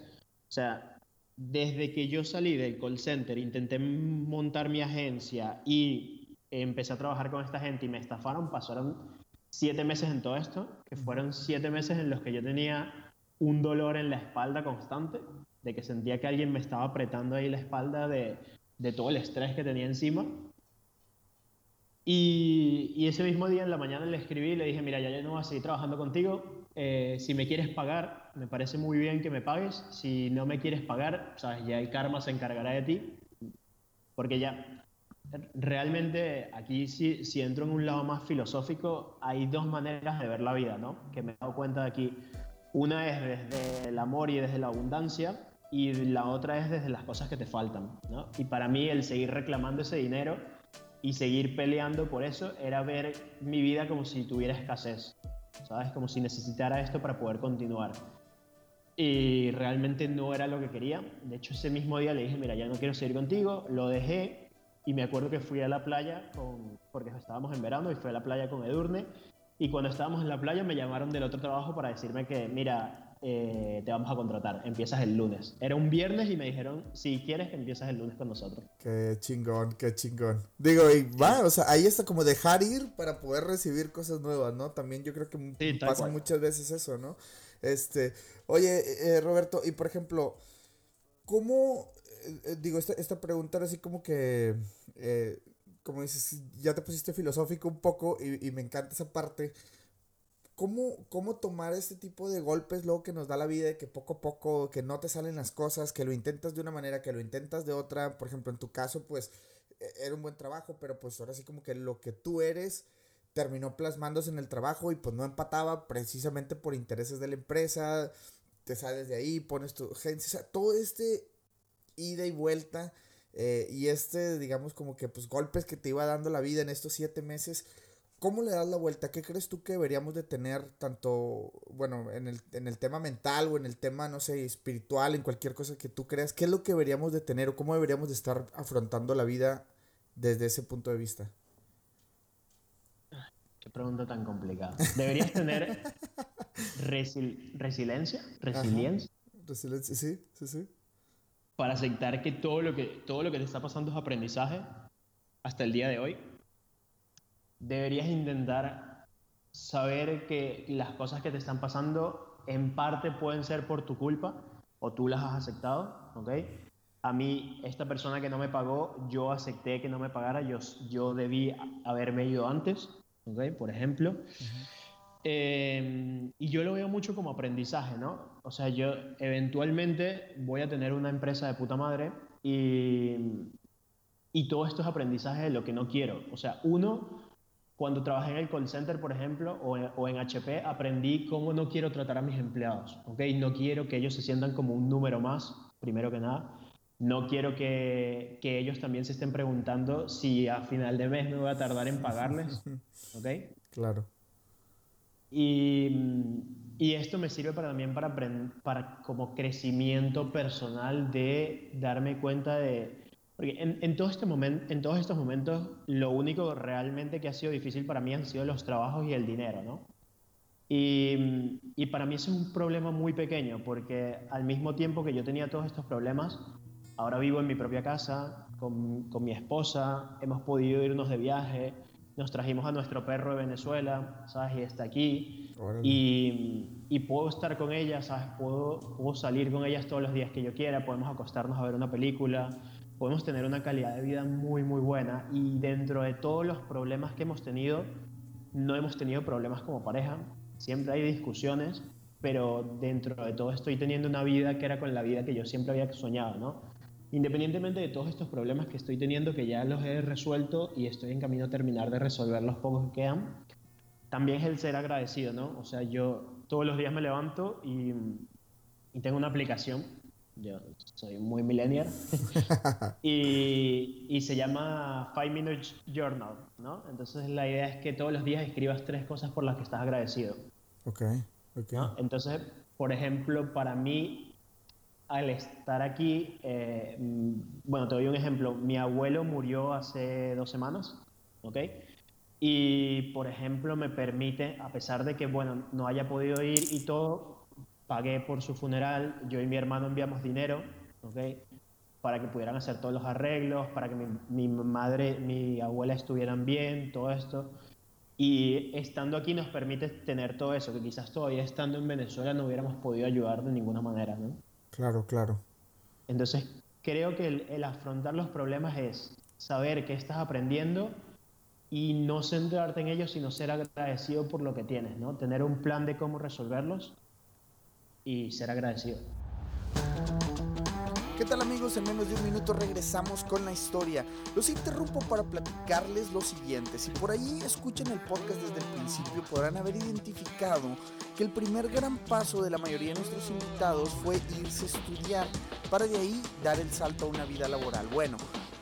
O sea, desde que yo salí del call center, intenté montar mi agencia y empecé a trabajar con esta gente y me estafaron, pasaron siete meses en todo esto, que fueron siete meses en los que yo tenía un dolor en la espalda constante, de que sentía que alguien me estaba apretando ahí la espalda de, de todo el estrés que tenía encima. Y, ese mismo día en la mañana le escribí y le dije, mira, ya, ya no voy a seguir trabajando contigo. Eh, si me quieres pagar, me parece muy bien que me pagues. Si no me quieres pagar, sabes, ya el karma se encargará de ti. Porque ya, realmente aquí si, si entro en un lado más filosófico, hay dos maneras de ver la vida, ¿no? Que me he dado cuenta de aquí. Una es desde el amor y desde la abundancia y la otra es desde las cosas que te faltan, ¿no? Y para mí el seguir reclamando ese dinero y seguir peleando por eso era ver mi vida como si tuviera escasez, ¿sabes? Como si necesitara esto para poder continuar. Y realmente no era lo que quería. De hecho, ese mismo día le dije, mira, ya no quiero seguir contigo, lo dejé y me acuerdo que fui a la playa, con, porque estábamos en verano y fui a la playa con Edurne. Y cuando estábamos en la playa me llamaron del otro trabajo para decirme que, mira, eh, te vamos a contratar, empiezas el lunes. Era un viernes y me dijeron, si quieres, empiezas el lunes con nosotros. Qué chingón, qué chingón. Digo, y va, o sea, ahí está como dejar ir para poder recibir cosas nuevas, ¿no? También yo creo que pasa muchas veces eso, ¿no? Este, oye, eh, Roberto, y por ejemplo, ¿cómo eh, digo, esta, esta pregunta era así como que, eh, como dices, ya te pusiste filosófico un poco y, me encanta esa parte. ¿Cómo, ¿Cómo tomar este tipo de golpes luego que nos da la vida, que poco a poco, que no te salen las cosas, que lo intentas de una manera, que lo intentas de otra? Por ejemplo, en tu caso, pues e, era un buen trabajo, pero pues ahora sí como que lo que tú eres terminó plasmándose en el trabajo y pues no empataba precisamente por intereses de la empresa, te sales de ahí, pones tu gente, o sea, todo este ida y vuelta. Eh, y este, digamos, como que pues golpes que te iba dando la vida en estos siete meses, ¿cómo le das la vuelta? ¿Qué crees tú que deberíamos de tener tanto, bueno, en el, en el tema mental o en el tema, no sé, espiritual, en cualquier cosa que tú creas? ¿Qué es lo que deberíamos de tener o cómo deberíamos de estar afrontando la vida desde ese punto de vista? Qué pregunta tan complicada. Deberías tener resiliencia, resiliencia. Resiliencia, sí, sí, sí para aceptar que todo lo que, todo lo que te está pasando es aprendizaje hasta el día de hoy. Deberías intentar saber que las cosas que te están pasando en parte pueden ser por tu culpa o tú las has aceptado, ¿ok? A mí, esta persona que no me pagó, yo acepté que no me pagara, yo, yo debí haberme ido antes, ¿ok? Por ejemplo. Em, y yo lo veo mucho como aprendizaje, ¿no? O sea, yo eventualmente voy a tener una empresa de puta madre y, y todo esto es aprendizaje de lo que no quiero. O sea, uno, cuando trabajé en el call center, por ejemplo, o en, o en HP, aprendí cómo no quiero tratar a mis empleados, ¿ok? No quiero que ellos se sientan como un número más, primero que nada. No quiero que, que ellos también se estén preguntando si a final de mes me voy a tardar en pagarles, *laughs* ¿ok? Claro. Y, y esto me sirve para, también para, para como crecimiento personal de darme cuenta de... Porque en, en, todo este en todos estos momentos lo único realmente que ha sido difícil para mí han sido los trabajos y el dinero, ¿no? Y, y, para mí es un problema muy pequeño, porque al mismo tiempo que yo tenía todos estos problemas, ahora vivo en mi propia casa, con, con mi esposa, hemos podido irnos de viaje, nos trajimos a nuestro perro de Venezuela, ¿sabes? Y está aquí. Y, y, puedo estar con ella, ¿sabes? Puedo, puedo salir con ellas todos los días que yo quiera, podemos acostarnos a ver una película, podemos tener una calidad de vida muy, muy buena. Y dentro de todos los problemas que hemos tenido, no hemos tenido problemas como pareja. Siempre hay discusiones, pero dentro de todo estoy teniendo una vida que era con la vida que yo siempre había soñado, ¿no? Independientemente de todos estos problemas que estoy teniendo, que ya los he resuelto y estoy en camino a terminar de resolver los pocos que quedan, también es el ser agradecido, ¿no? O sea, yo todos los días me levanto y, y tengo una aplicación, yo soy muy millennial, *laughs* y, y, se llama Five Minutes Journal, ¿no? Entonces la idea es que todos los días escribas tres cosas por las que estás agradecido. Ok, ok. Entonces, por ejemplo, para mí al estar aquí, eh, mm, bueno, te doy un ejemplo. Mi abuelo murió hace dos semanas, ¿ok? Y, por ejemplo, me permite, a pesar de que, bueno, no haya podido ir y todo, pagué por su funeral, yo y mi hermano enviamos dinero, ¿ok? Para que pudieran hacer todos los arreglos, para que mi, mi madre, mi abuela estuvieran bien, todo esto. Y estando aquí nos permite tener todo eso, que quizás todavía estando en Venezuela no hubiéramos podido ayudar de ninguna manera, ¿no? Claro, claro. Entonces, creo que el, afrontar los problemas es saber que estás aprendiendo y no centrarte en ellos, sino ser agradecido por lo que tienes, ¿no? Tener un plan de cómo resolverlos y ser agradecido. ¿Qué tal amigos? En menos de un minuto regresamos con la historia. Los interrumpo para platicarles lo siguiente. Si por ahí escuchan el podcast desde el principio podrán haber identificado que el primer gran paso de la mayoría de nuestros invitados fue irse a estudiar para de ahí dar el salto a una vida laboral. Bueno,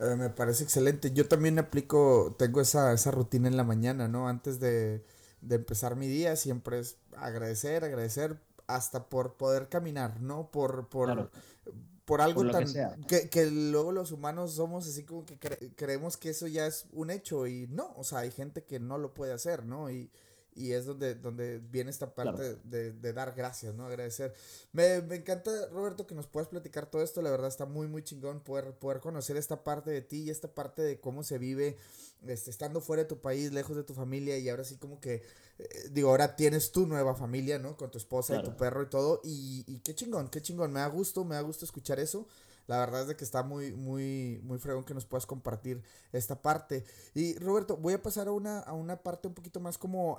Eh, me parece excelente. Yo también aplico, tengo esa, esa rutina en la mañana, ¿no? Antes de, de, empezar mi día, siempre es agradecer, agradecer, hasta por poder caminar, ¿no? Por, por, por algo tan... Que, que, luego los humanos somos así como que creemos que eso ya es un hecho y no, o sea, hay gente que no lo puede hacer, ¿no? Y, y es donde, donde viene esta parte de, de, dar gracias, ¿no? Agradecer. Me, me, encanta, Roberto, que nos puedas platicar todo esto. La verdad está muy, muy chingón poder, poder conocer esta parte de ti y esta parte de cómo se vive este, estando fuera de tu país, lejos de tu familia y ahora sí como que, eh, digo, ahora tienes tu nueva familia, ¿no? Con tu esposa y tu perro y todo. Y, y qué chingón, qué chingón. Me da gusto, me da gusto escuchar eso. La verdad es de que está muy, muy, muy fregón que nos puedas compartir esta parte. Y Roberto, voy a pasar a una, a una parte un poquito más como,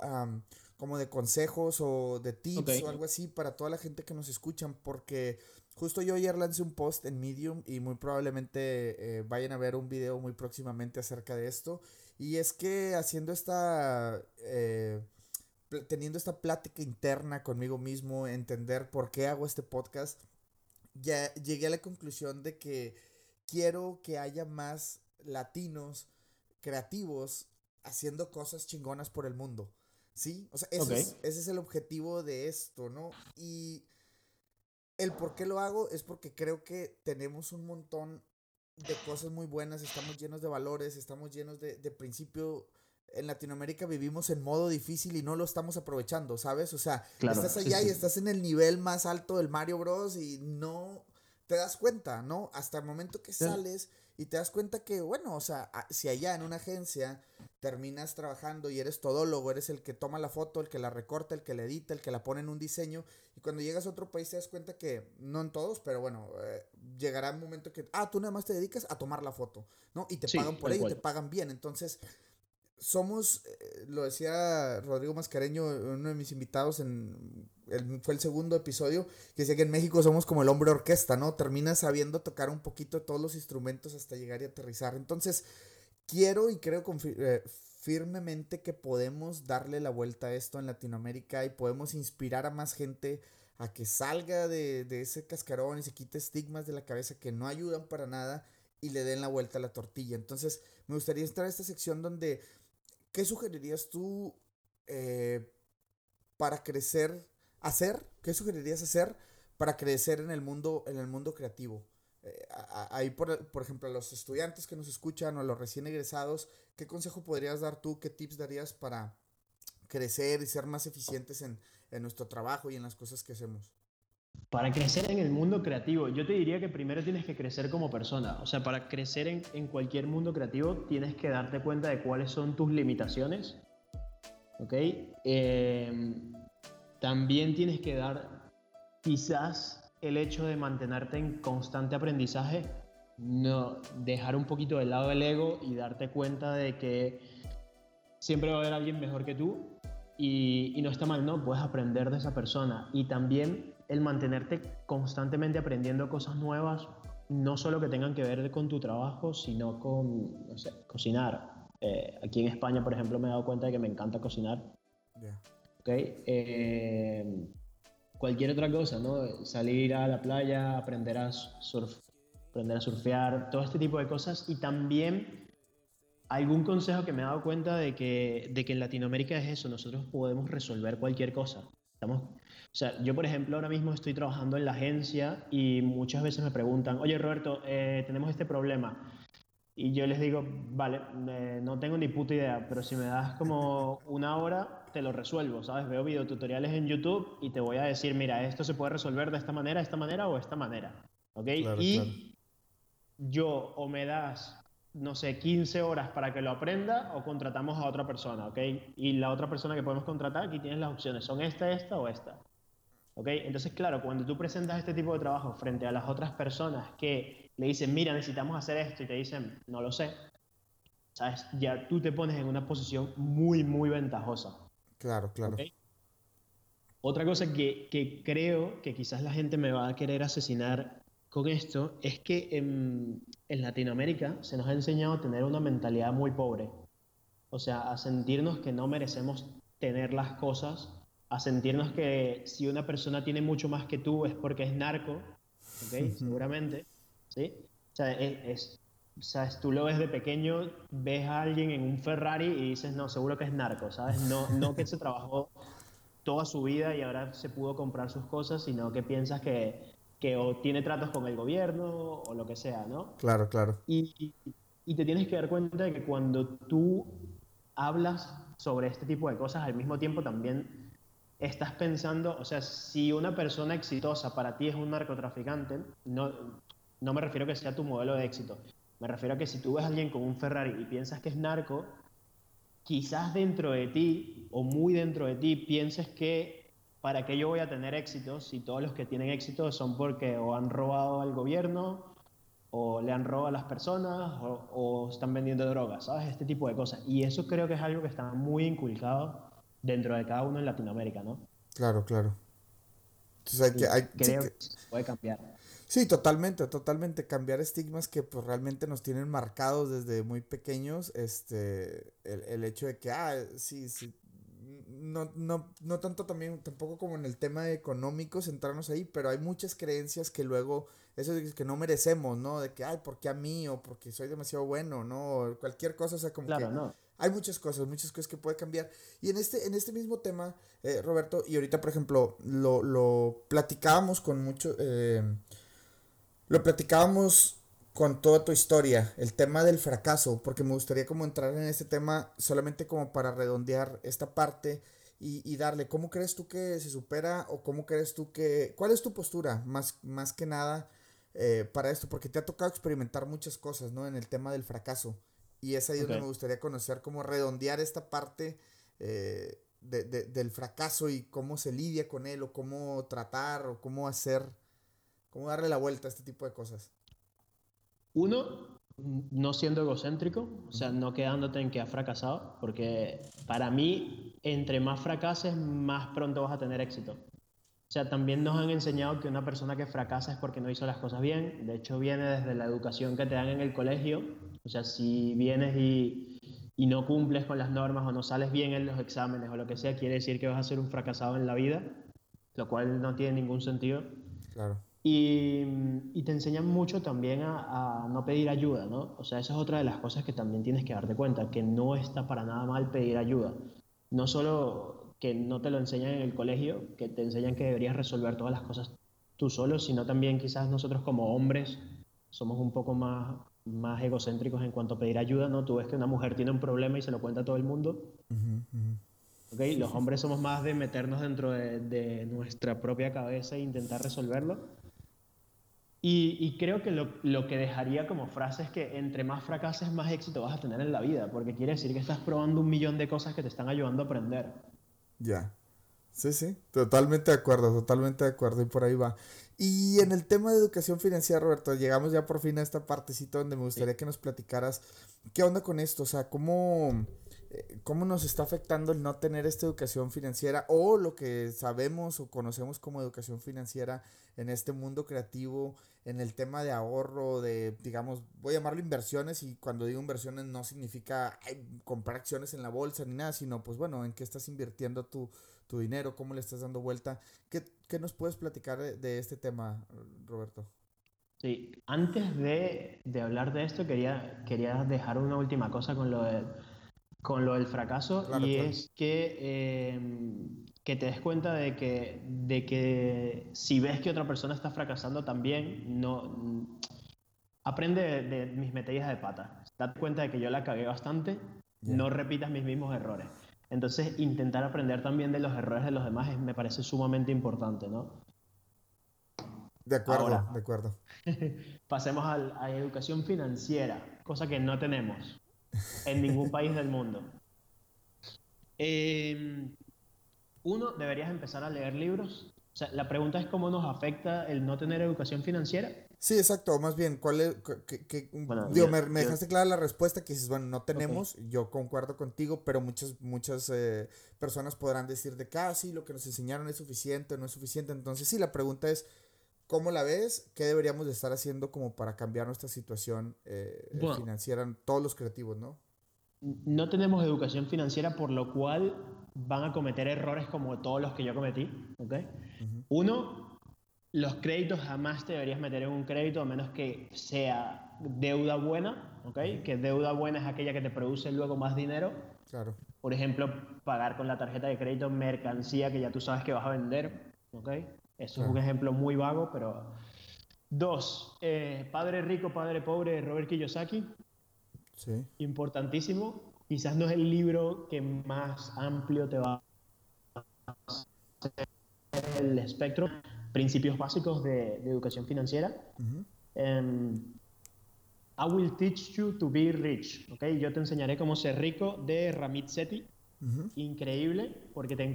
como de consejos o de tips o algo así para toda la gente que nos escuchan, porque justo yo ayer lancé un post en Medium y muy probablemente eh, vayan a ver un video muy próximamente acerca de esto. Y es que haciendo esta... Eh, teniendo esta plática interna conmigo mismo, entender por qué hago este podcast, ya llegué a la conclusión de que quiero que haya más latinos creativos haciendo cosas chingonas por el mundo. ¿Sí? O sea, ese, es, el objetivo de esto, ¿no? Y el por qué lo hago es porque creo que tenemos un montón de cosas muy buenas, estamos llenos de valores, estamos llenos de, de principio. En Latinoamérica vivimos en modo difícil y no lo estamos aprovechando, ¿sabes? O sea, estás allá y estás en el nivel más alto del Mario Bros. y no te das cuenta, ¿no? Hasta el momento que sales y te das cuenta que, bueno, o sea, si allá en una agencia terminas trabajando y eres todólogo, eres el que toma la foto, el que la recorta, el que la edita, el que la pone en un diseño, y cuando llegas a otro país te das cuenta que, no en todos, pero bueno, eh, llegará un momento que, ah, tú nada más te dedicas a tomar la foto, ¿no? Y te pagan por ello, y te pagan bien, entonces somos, eh, lo decía Rodrigo Mascareño, uno de mis invitados en fue el segundo episodio, que decía que en México somos como el hombre orquesta, ¿no? Terminas sabiendo tocar un poquito todos los instrumentos hasta llegar y aterrizar. Entonces, quiero y creo eh, firmemente que podemos darle la vuelta a esto en Latinoamérica y podemos inspirar a más gente a que salga de, de ese cascarón y se quite estigmas de la cabeza que no ayudan para nada y le den la vuelta a la tortilla. Entonces, me gustaría entrar a esta sección donde, ¿qué sugerirías tú eh, para crecer hacer? ¿Qué sugerirías hacer para crecer en el mundo, en el mundo creativo? Eh, ahí, por, por, ejemplo, a los estudiantes que nos escuchan o a los recién egresados, ¿qué consejo podrías dar tú? ¿Qué tips darías para crecer y ser más eficientes en, en nuestro trabajo y en las cosas que hacemos? Para crecer en el mundo creativo, yo te diría que primero tienes que crecer como persona. O sea, para crecer en, cualquier mundo creativo tienes que darte cuenta de cuáles son tus limitaciones. ¿Ok? Eh, también tienes que dar quizás el hecho de mantenerte en constante aprendizaje, no dejar un poquito de lado el ego y darte cuenta de que siempre va a haber alguien mejor que tú y no está mal, ¿no? Puedes aprender de esa persona y también el mantenerte constantemente aprendiendo cosas nuevas, no solo que tengan que ver con tu trabajo, sino con, no sé, cocinar. Eh, aquí en España, por ejemplo, me he dado cuenta de que me encanta cocinar. Eh, cualquier otra cosa, ¿no? Salir a la playa, aprender a, surf, aprender a surfear, todo este tipo de cosas. Y también algún consejo que me he dado cuenta de que, de que en Latinoamérica es eso, nosotros podemos resolver cualquier cosa. Estamos, o sea, yo por ejemplo ahora mismo estoy trabajando en la agencia y muchas veces me preguntan, oye Roberto, eh, tenemos este problema. Y yo les digo, vale, eh, no tengo ni puta idea, pero si me das como una hora, te lo resuelvo, ¿sabes? Veo videotutoriales en YouTube y te voy a decir, mira, esto se puede resolver de esta manera, de esta manera o de esta manera, ¿ok? y yo o me das no sé, 15 horas para que lo aprenda o contratamos a otra persona, ¿ok? Y la otra persona que podemos contratar, aquí tienes las opciones, son esta, esta o esta. ¿Ok? Entonces, claro, cuando tú presentas este tipo de trabajo frente a las otras personas que le dicen, mira, necesitamos hacer esto y te dicen, no lo sé, ¿sabes? Ya tú te pones en una posición muy, muy ventajosa. Claro, claro. Otra cosa que, que, creo que quizás la gente me va a querer asesinar con esto es que en, en, Latinoamérica se nos ha enseñado a tener una mentalidad muy pobre. O sea, a sentirnos que no merecemos tener las cosas, a sentirnos que si una persona tiene mucho más que tú es porque es narco, ¿ok? Seguramente, ¿sí? O sea, es, ¿sabes? Tú lo ves de pequeño, ves a alguien en un Ferrari y dices, no, seguro que es narco, ¿sabes? No, no que se trabajó toda su vida y ahora se pudo comprar sus cosas, sino que piensas que, que o tiene tratos con el gobierno o lo que sea, ¿no? Claro, claro. Y, y te tienes que dar cuenta de que cuando tú hablas sobre este tipo de cosas, al mismo tiempo también estás pensando, o sea, si una persona exitosa para ti es un narcotraficante, no, no me refiero a que sea tu modelo de éxito, me refiero a que si tú ves a alguien con un Ferrari y piensas que es narco, quizás dentro de ti o muy dentro de ti pienses que para qué yo voy a tener éxito si todos los que tienen éxito son porque o han robado al gobierno o le han robado a las personas o, están vendiendo drogas, ¿sabes? Este tipo de cosas. Y eso creo que es algo que está muy inculcado dentro de cada uno en Latinoamérica, ¿no? Claro, claro. Entonces hay que, hay, creo que puede cambiar. Sí, totalmente, totalmente. Cambiar estigmas que pues realmente nos tienen marcados desde muy pequeños. Este, el, el hecho de que, ah, sí, sí. No, no, no tanto también, tampoco como en el tema económico, centrarnos ahí, pero hay muchas creencias que luego, eso es que no merecemos, ¿no? De que, ay, ¿por qué a mí? O porque soy demasiado bueno, ¿no? cualquier cosa, o sea, como claro, que... No. Hay muchas cosas, muchas cosas que puede cambiar. Y en este, en este mismo tema, eh, Roberto, y ahorita, por ejemplo, lo, lo platicábamos con mucho... Eh, lo platicábamos con toda tu historia, el tema del fracaso, porque me gustaría como entrar en este tema solamente como para redondear esta parte y, darle, ¿cómo crees tú que se supera o cómo crees tú que, cuál es tu postura más, más que nada eh, para esto? Porque te ha tocado experimentar muchas cosas, ¿no? En el tema del fracaso. Y es ahí donde me gustaría conocer cómo redondear esta parte eh, de, del fracaso y cómo se lidia con él o cómo tratar o cómo hacer ¿Cómo darle la vuelta a este tipo de cosas? Uno, no siendo egocéntrico, o sea, no quedándote en que has fracasado, porque para mí, entre más fracases, más pronto vas a tener éxito. O sea, también nos han enseñado que una persona que fracasa es porque no hizo las cosas bien. De hecho, viene desde la educación que te dan en el colegio. O sea, si vienes y, no cumples con las normas o no sales bien en los exámenes o lo que sea, quiere decir que vas a ser un fracasado en la vida, lo cual no tiene ningún sentido. Claro. Y, y, te enseñan mucho también a, a, no pedir ayuda, ¿no? O sea, esa es otra de las cosas que también tienes que darte cuenta, que no está para nada mal pedir ayuda. No solo que no te lo enseñan en el colegio, que te enseñan que deberías resolver todas las cosas tú solo, sino también quizás nosotros como hombres somos un poco más, más egocéntricos en cuanto a pedir ayuda, ¿no? Tú ves que una mujer tiene un problema y se lo cuenta a todo el mundo. ¿Okay? Los hombres somos más de meternos dentro de, de nuestra propia cabeza e intentar resolverlo y, creo que lo, lo, que dejaría como frase es que entre más fracases, más éxito vas a tener en la vida, porque quiere decir que estás probando un millón de cosas que te están ayudando a aprender. Ya. Sí, sí, totalmente de acuerdo, totalmente de acuerdo, y por ahí va. Y en el tema de educación financiera, Roberto, llegamos ya por fin a esta partecita donde me gustaría que nos platicaras qué onda con esto, o sea, cómo cómo nos está afectando el no tener esta educación financiera o lo que sabemos o conocemos como educación financiera en este mundo creativo, en el tema de ahorro, de, digamos, voy a llamarlo inversiones y cuando digo inversiones no significa comprar acciones en la bolsa ni nada, sino pues bueno, en qué estás invirtiendo tu, tu dinero, cómo le estás dando vuelta. ¿Qué, qué nos puedes platicar de, de, este tema, Roberto? Sí, antes de, de hablar de esto quería, quería dejar una última cosa con lo de con lo del fracaso y es que, em, que te des cuenta de que, de que si ves que otra persona está fracasando también, no aprende de, mis metidas de pata. Date cuenta de que yo la cagué bastante, no repitas mis mismos errores. Entonces, intentar aprender también de los errores de los demás me parece sumamente importante, ¿no? De acuerdo, de acuerdo. *laughs* Pasemos a, a educación financiera, cosa que no tenemos en ningún país del mundo. Eh, uno, deberías empezar a leer libros. O sea, la pregunta es cómo nos afecta el no tener educación financiera. Sí, exacto. Más bien, ¿cuál es? digo, me, dejaste clara la respuesta que dices, bueno, no tenemos. Yo concuerdo contigo, pero muchas, muchas eh, personas podrán decir de que, ah, sí, lo que nos enseñaron es suficiente, no es suficiente. Entonces, sí, la pregunta es, ¿cómo la ves? ¿Qué deberíamos de estar haciendo como para cambiar nuestra situación eh, financiera, todos los creativos, no? No tenemos educación financiera, por lo cual van a cometer errores como todos los que yo cometí. ¿okay? Uno, los créditos jamás te deberías meter en un crédito a menos que sea deuda buena, ¿okay? que deuda buena es aquella que te produce luego más dinero. Claro. Por ejemplo, pagar con la tarjeta de crédito mercancía que ya tú sabes que vas a vender. ¿okay? Eso es un ejemplo muy vago, pero... Dos, eh, Padre Rico, Padre Pobre, Robert Kiyosaki. Sí. Importantísimo quizás no es el libro que más amplio te va a hacer el espectro, principios básicos de, educación financiera. Em, I will teach you to be rich, ¿ok? Yo te enseñaré cómo ser rico de Ramit Sethi. Increíble, porque te,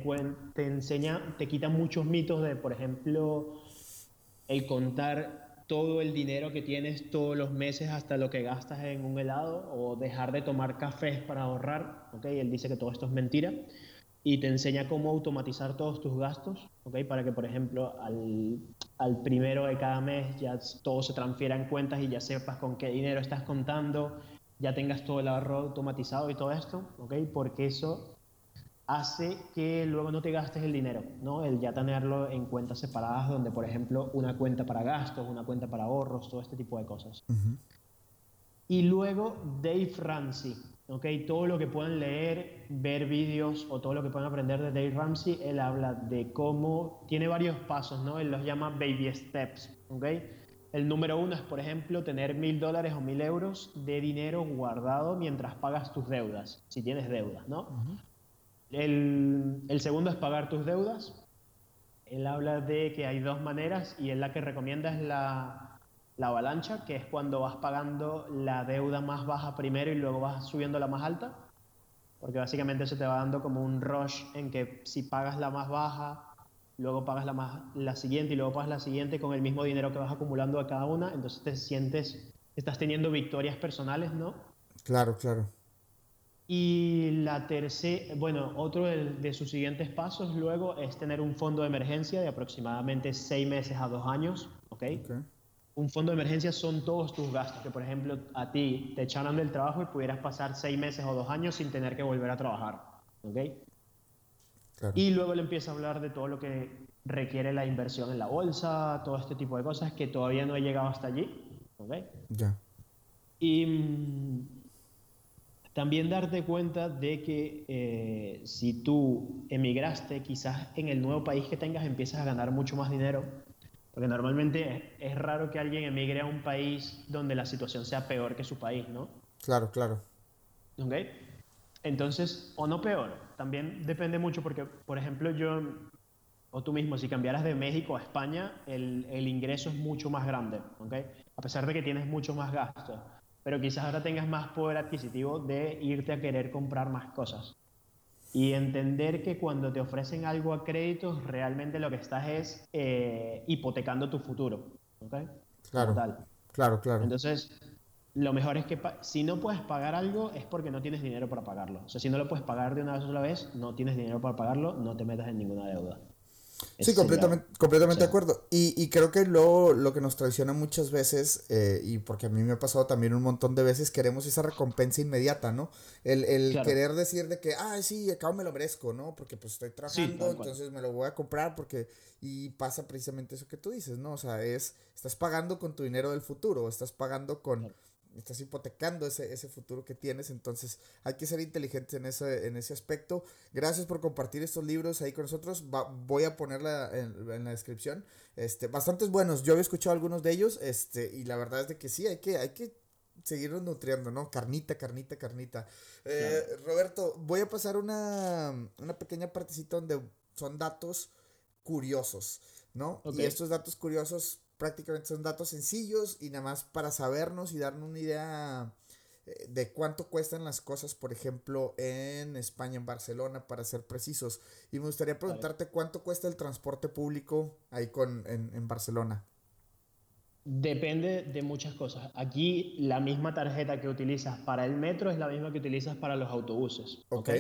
te enseña, te quita muchos mitos de, por ejemplo, el contar todo el dinero que tienes todos los meses hasta lo que gastas en un helado o dejar de tomar cafés para ahorrar, ¿ok? Él dice que todo esto es mentira y te enseña cómo automatizar todos tus gastos, ¿ok? Para que, por ejemplo, al, al primero de cada mes ya todo se transfiera en cuentas y ya sepas con qué dinero estás contando, ya tengas todo el ahorro automatizado y todo esto, ¿ok? Porque eso hace que luego no te gastes el dinero, ¿no? El ya tenerlo en cuentas separadas, donde, por ejemplo, una cuenta para gastos, una cuenta para ahorros, todo este tipo de cosas. Y luego Dave Ramsey, ¿ok? Todo lo que puedan leer, ver vídeos o todo lo que puedan aprender de Dave Ramsey, él habla de cómo tiene varios pasos, ¿no? Él los llama baby steps, ¿ok? El número uno es, por ejemplo, tener mil dólares o mil euros de dinero guardado mientras pagas tus deudas, si tienes deudas, ¿no? El, segundo es pagar tus deudas. Él habla de que hay dos maneras y en la que recomienda es la, la avalancha, que es cuando vas pagando la deuda más baja primero y luego vas subiendo la más alta, porque básicamente se te va dando como un rush en que si pagas la más baja, luego pagas la, más, la siguiente y luego pagas la siguiente con el mismo dinero que vas acumulando a cada una, entonces te sientes, estás teniendo victorias personales, ¿no? Claro, claro. Y la tercera, bueno, otro de, sus siguientes pasos luego es tener un fondo de emergencia de aproximadamente seis meses a dos años, ¿ok? Un fondo de emergencia son todos tus gastos, que por ejemplo a ti te echaran del trabajo y pudieras pasar seis meses o dos años sin tener que volver a trabajar, ¿ok? Y luego le empieza a hablar de todo lo que requiere la inversión en la bolsa, todo este tipo de cosas que todavía no he llegado hasta allí, ¿ok? Ya. Y mm, también darte cuenta de que eh, si tú emigraste, quizás en el nuevo país que tengas empiezas a ganar mucho más dinero, porque normalmente es, raro que alguien emigre a un país donde la situación sea peor que su país, ¿no? Claro, claro. ¿Ok? Entonces, o no peor, también depende mucho porque, por ejemplo, yo, o tú mismo, si cambiaras de México a España, el, el ingreso es mucho más grande, ¿ok? A pesar de que tienes mucho más gastos pero quizás ahora tengas más poder adquisitivo de irte a querer comprar más cosas. Y entender que cuando te ofrecen algo a crédito, realmente lo que estás es eh, hipotecando tu futuro. ¿okay? Claro, claro, claro. Entonces, lo mejor es que si no puedes pagar algo es porque no tienes dinero para pagarlo. O sea, si no lo puedes pagar de una vez sola vez, no tienes dinero para pagarlo, no te metas en ninguna deuda. Sí, completamente, completamente de acuerdo. Y, y, creo que lo, lo que nos traiciona muchas veces, eh, y porque a mí me ha pasado también un montón de veces, queremos esa recompensa inmediata, ¿no? El, el querer decir de que, ah, sí, acabo me lo merezco, ¿no? Porque pues estoy trabajando, entonces me lo voy a comprar porque... Y pasa precisamente eso que tú dices, ¿no? O sea, es, estás pagando con tu dinero del futuro, estás pagando con estás hipotecando ese, ese futuro que tienes, entonces hay que ser inteligentes en ese, en ese aspecto. Gracias por compartir estos libros ahí con nosotros, voy a ponerla en, en, la descripción, este, bastantes buenos, yo había escuchado algunos de ellos, este, y la verdad es de que sí, hay que, hay que seguirnos nutriendo, ¿no? Carnita, carnita, carnita. Eh, Roberto, voy a pasar una, una pequeña partecita donde son datos curiosos, ¿no? Y estos datos curiosos prácticamente son datos sencillos y nada más para sabernos y darnos una idea eh, de cuánto cuestan las cosas, por ejemplo, en España, en Barcelona, para ser precisos. Y me gustaría preguntarte cuánto cuesta el transporte público ahí con, en, Barcelona. Depende de muchas cosas. Aquí la misma tarjeta que utilizas para el metro es la misma que utilizas para los autobuses. Ok.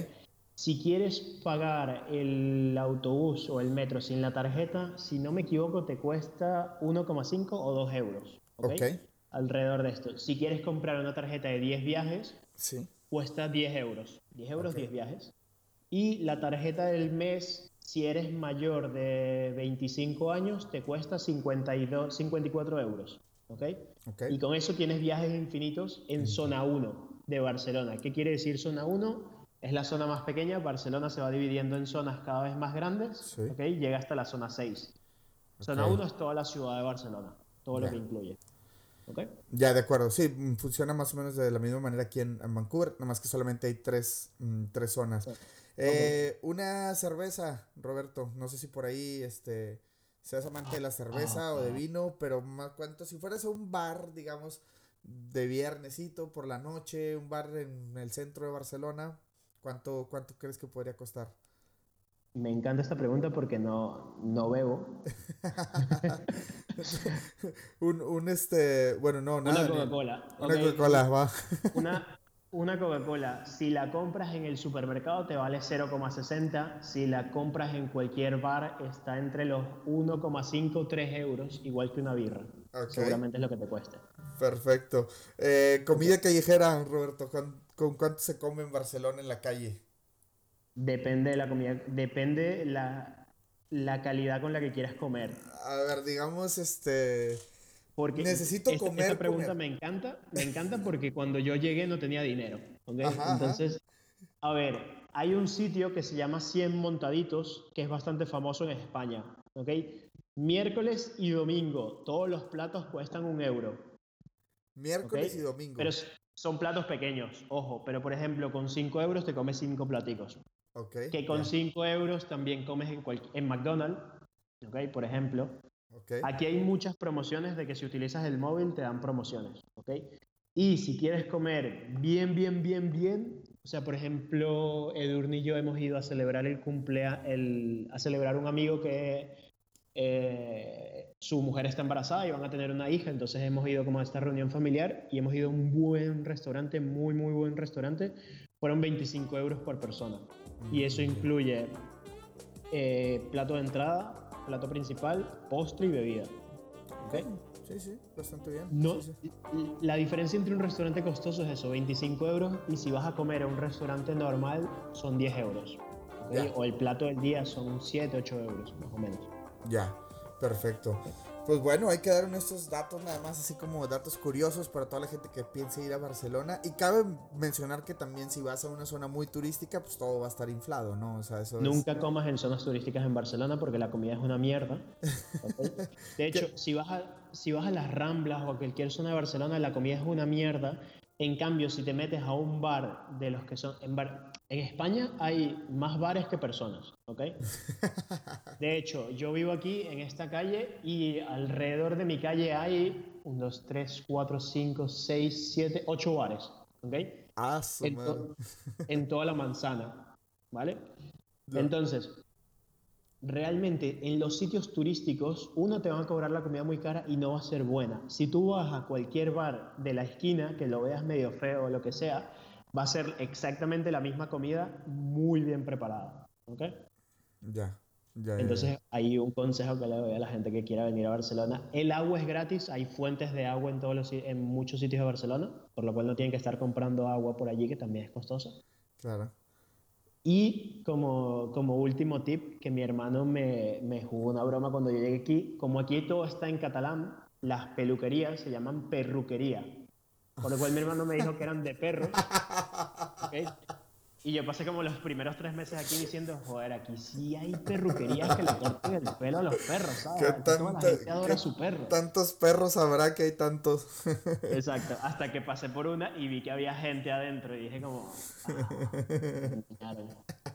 Si quieres pagar el autobús o el metro sin la tarjeta, si no me equivoco, te cuesta 1,5 o 2 euros. Ok. okay alrededor de esto. Si quieres comprar una tarjeta de 10 viajes, sí. cuesta 10 euros. 10 euros, 10 viajes. Y la tarjeta del mes, si eres mayor de 25 años, te cuesta 52, 54 euros. ¿okay? Y con eso tienes viajes infinitos en zona 1 de Barcelona. ¿Qué quiere decir zona 1? Es la zona más pequeña. Barcelona se va dividiendo en zonas cada vez más grandes. ¿okay? Llega hasta la zona 6. Zona 1 es toda la ciudad de Barcelona, todo lo que incluye. Ya, de acuerdo. Sí, mm, funciona más o menos de la misma manera aquí en, Vancouver, nada más que solamente hay tres, mm, tres zonas. Eh, una cerveza, Roberto. No sé si por ahí este, seas amante de la cerveza o de vino, pero más cuánto, si fueras a un bar, digamos, de viernesito por la noche, un bar en el centro de Barcelona, ¿cuánto, cuánto crees que podría costar? Me encanta esta pregunta porque no, no bebo. *laughs* un, un, este, bueno, no, nada. Una Coca-Cola. Una Coca-Cola, va. *laughs* una, una Coca-Cola, si la compras en el supermercado te vale 0,60. Si la compras en cualquier bar está entre los 1,5 3 euros, igual que una birra. Seguramente es lo que te cueste. Perfecto. Eh, comida callejera, Roberto, ¿con, ¿con cuánto se come en Barcelona en la calle? Depende de la comida, depende la, la calidad con la que quieras comer. A ver, digamos, este... Porque necesito comer. Esta pregunta me encanta, me encanta porque cuando yo llegué no tenía dinero. Entonces, a ver, hay un sitio que se llama 100 Montaditos, que es bastante famoso en España. ¿ok? Miércoles y domingo, todos los platos cuestan un euro. Miércoles y domingo. Pero son platos pequeños, ojo, pero por ejemplo, con 5 euros te comes 5 platicos que con 5 euros también comes en, en McDonald's, okay, por ejemplo. Aquí hay muchas promociones de que si utilizas el móvil te dan promociones. Okay. Y si quieres comer bien, bien, bien, bien, o sea, por ejemplo, Edurne y yo hemos ido a celebrar el cumpleaños, a celebrar un amigo que eh, su mujer está embarazada y van a tener una hija, entonces hemos ido como a esta reunión familiar y hemos ido a un buen restaurante, muy, muy buen restaurante, fueron 25 euros por persona. Y eso incluye eh, plato de entrada, plato principal, postre y bebida. ¿Okay? Sí, sí, bastante bien. No, La diferencia entre un restaurante costoso es eso, 25 euros, y si vas a comer a un restaurante normal son 10 euros. O el plato del día son 7, 8 euros, más o menos. Ya, perfecto. Pues bueno, hay que dar estos datos nada más, así como datos curiosos para toda la gente que piense ir a Barcelona. Y cabe mencionar que también si vas a una zona muy turística, pues todo va a estar inflado, ¿no? O sea, eso Nunca comas en zonas turísticas en Barcelona porque la comida es una mierda. De *laughs* hecho, si vas, a, si vas a las Ramblas o a cualquier zona de Barcelona, la comida es una mierda. En cambio, si te metes a un bar de los que son... En bar, en España hay más bares que personas, ¿ok? *laughs* De hecho, yo vivo aquí en esta calle y alrededor de mi calle hay 1, 2, 3, 4, 5, 6, 7, 8 bares, ¿ok? Ah, en, en, toda la manzana, ¿vale? Entonces, realmente en los sitios turísticos, uno te va a cobrar la comida muy cara y no va a ser buena. Si tú vas a cualquier bar de la esquina, que lo veas medio feo o lo que sea, va a ser exactamente la misma comida muy bien preparada. ¿Ok? Ya. Ya, Entonces, hay un consejo que le doy a la gente que quiera venir a Barcelona. El agua es gratis, hay fuentes de agua en, todos los, en muchos sitios de Barcelona, por lo cual no tienen que estar comprando agua por allí, que también es costosa. Claro. Y como, como último tip, que mi hermano me, me jugó una broma cuando yo llegué aquí, como aquí todo está en catalán, las peluquerías se llaman perruquería. Por lo cual mi hermano me dijo que eran de perros. *laughs* Y yo pasé como los primeros tres meses aquí diciendo, joder, aquí sí hay perruquerías que le corten el pelo a los perros, ¿sabes? ¿Qué Toda la gente adora su perro. Tantos perros habrá que hay tantos. *laughs* Exacto, hasta que pasé por una y vi que había gente adentro y dije como... Ah, *laughs*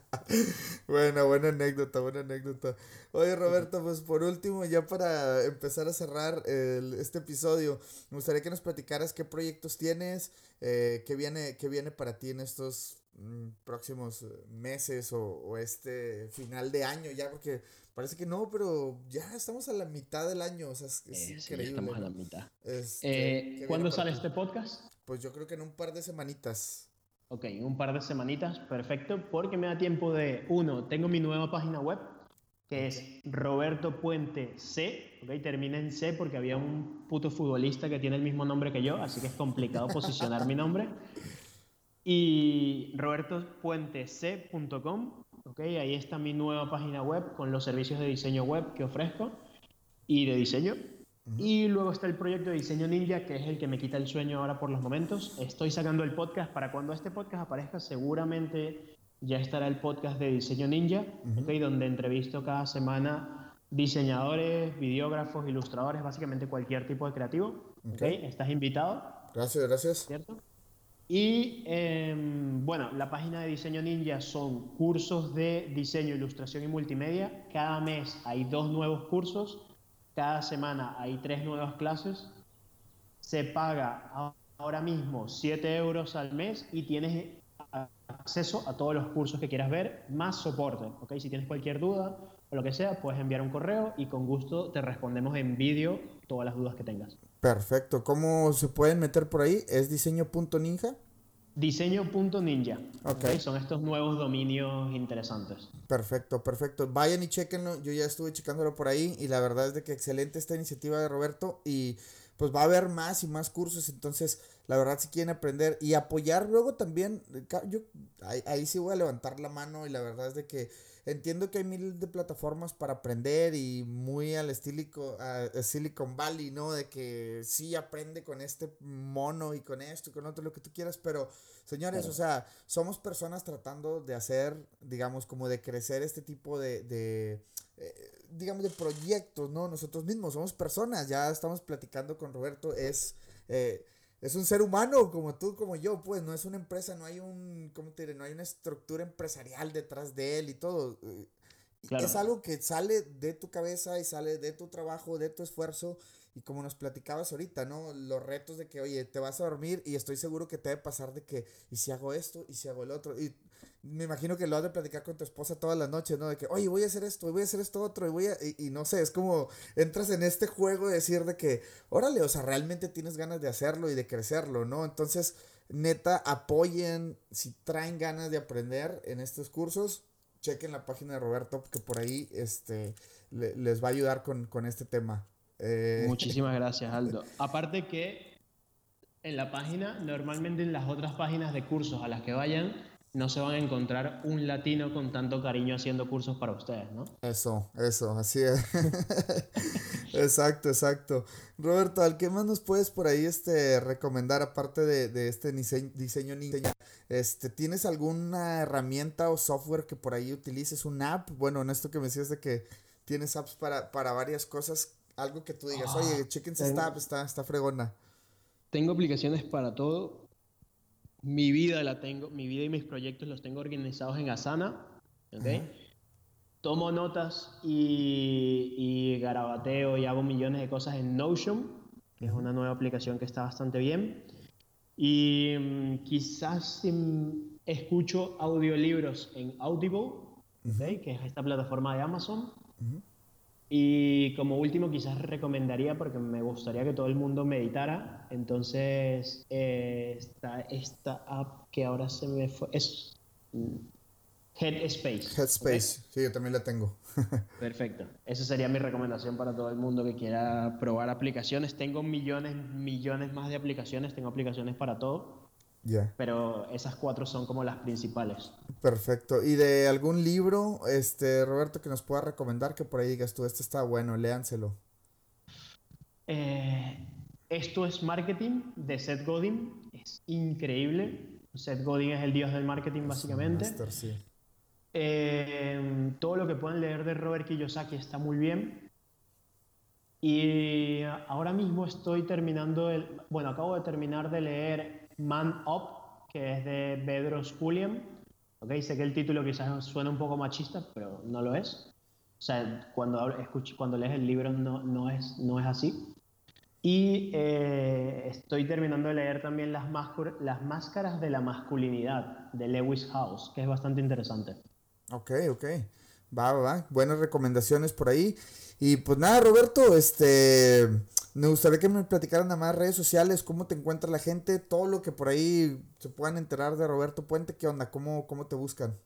Buena, buena anécdota, buena anécdota. Oye, Roberto, pues por último, ya para empezar a cerrar este episodio, me gustaría que nos platicaras qué proyectos tienes, eh, qué, viene, qué viene para ti en estos mm, próximos meses o, este final de año, ya porque parece que no, pero ya estamos a la mitad del año, o sea, es, eh, increíble. estamos a la mitad. Este, eh, ¿Cuándo sale este podcast? Pues yo creo que en un par de semanitas. Ok, en un par de semanitas, perfecto, porque me da tiempo de, uno, tengo mi nueva página web, que es Roberto Puente C, ok, termina en C porque había un puto futbolista que tiene el mismo nombre que yo, así que es complicado *laughs* posicionar mi nombre. Y robertopuentec.com, ok, ahí está mi nueva página web con los servicios de diseño web que ofrezco y de diseño. Y luego está el proyecto de Diseño Ninja, que es el que me quita el sueño ahora por los momentos. Estoy sacando el podcast para cuando este podcast aparezca, seguramente ya estará el podcast de Diseño Ninja, donde entrevisto cada semana diseñadores, videógrafos, ilustradores, básicamente cualquier tipo de creativo. Okay. Estás invitado. Gracias, gracias. ¿Cierto? Y em, bueno, la página de Diseño Ninja son cursos de diseño, ilustración y multimedia. Cada mes hay dos nuevos cursos cada semana hay tres nuevas clases. Se paga ahora mismo 7 euros al mes y tienes acceso a todos los cursos que quieras ver, más soporte. ¿okay? Si tienes cualquier duda o lo que sea, puedes enviar un correo y con gusto te respondemos en vídeo todas las dudas que tengas. Perfecto. ¿Cómo se pueden meter por ahí? ¿Es diseño.ninja? Diseño.ninja. Okay. Son estos nuevos dominios interesantes. Perfecto, perfecto. Vayan y chequenlo. Yo ya estuve checándolo por ahí y la verdad es de que excelente esta iniciativa de Roberto y pues va a haber más y más cursos. Entonces, la verdad, si quieren aprender y apoyar luego también, yo ahí, ahí sí voy a levantar la mano y la verdad es de que Entiendo que hay mil de plataformas para aprender y muy al estilo Silicon Valley, ¿no? De que sí aprende con este mono y con esto y con otro, lo que tú quieras, pero señores, o sea, somos personas tratando de hacer, digamos, como de crecer este tipo de, de eh, digamos, de proyectos, ¿no? Nosotros mismos somos personas, ya estamos platicando con Roberto, es... Eh, es un ser humano como tú, como yo, pues no es una empresa, no hay un, ¿cómo te diré? No hay una estructura empresarial detrás de él y todo. Eh, es algo que sale de tu cabeza y sale de tu trabajo, de tu esfuerzo y como nos platicabas ahorita, ¿no? Los retos de que, oye, te vas a dormir y estoy seguro que te debe pasar de que, ¿y si hago esto? ¿Y si hago el otro? Y me imagino que lo has de platicar con tu esposa todas las noches, ¿no? De que, oye, voy a hacer esto, voy a hacer esto otro, y voy a. Y, no sé, es como entras en este juego de decir de que, órale, o sea, realmente tienes ganas de hacerlo y de crecerlo, ¿no? Entonces, neta, apoyen, si traen ganas de aprender en estos cursos, chequen la página de Roberto, que por ahí este, les va a ayudar con, este tema. Eh, Muchísimas gracias, *laughs* Aldo. Aparte que en la página, normalmente en las otras páginas de cursos a las que vayan, no se van a encontrar un latino con tanto cariño haciendo cursos para ustedes, ¿no? Eso, eso, así es. *laughs* exacto, exacto. Roberto, ¿al qué más nos puedes por ahí este, recomendar aparte de, este diseño, diseño Este, ¿Tienes alguna herramienta o software que por ahí utilices? ¿Un app? Bueno, en esto que me decías de que tienes apps para, para varias cosas, algo que tú digas, oye, ah, chequense esta app, está, está fregona. Tengo aplicaciones para todo mi vida la tengo, mi vida y mis proyectos los tengo organizados en Asana, Tomo notas y, y, garabateo y hago millones de cosas en Notion, que es una nueva aplicación que está bastante bien. Y mm, quizás escucho audiolibros en Audible, que es esta plataforma de Amazon. Y como último, quizás recomendaría, porque me gustaría que todo el mundo meditara, entonces eh, está esta app que ahora se me fue, es Headspace. Headspace, sí, yo también la tengo. *laughs* Perfecto. Esa sería mi recomendación para todo el mundo que quiera probar aplicaciones. Tengo millones, millones más de aplicaciones, tengo aplicaciones para todo. Pero esas cuatro son como las principales. Perfecto. ¿Y de algún libro, este, Roberto, que nos pueda recomendar que por ahí digas tú, este está bueno, léanselo? Eh, esto es marketing de Seth Godin. Es increíble. Seth Godin es el dios del marketing, básicamente. Eh, todo lo que pueden leer de Robert Kiyosaki está muy bien. Y ahora mismo estoy terminando el. Bueno, acabo de terminar de leer Man Up, que es de Bedros Julian, ¿ok? Sé que el título quizás suena un poco machista, pero no lo es. O sea, cuando, escucho, cuando lees el libro no, no, es, no es así. Y eh, estoy terminando de leer también las, las Máscaras de la Masculinidad de Lewis House, que es bastante interesante. Ok, ok. Va, va, va. Buenas recomendaciones por ahí. Y pues nada, Roberto, este, me gustaría que me platicaran a más redes sociales, cómo te encuentra la gente, todo lo que por ahí se puedan enterar de Roberto Puente, ¿qué onda? ¿Cómo, cómo te buscan?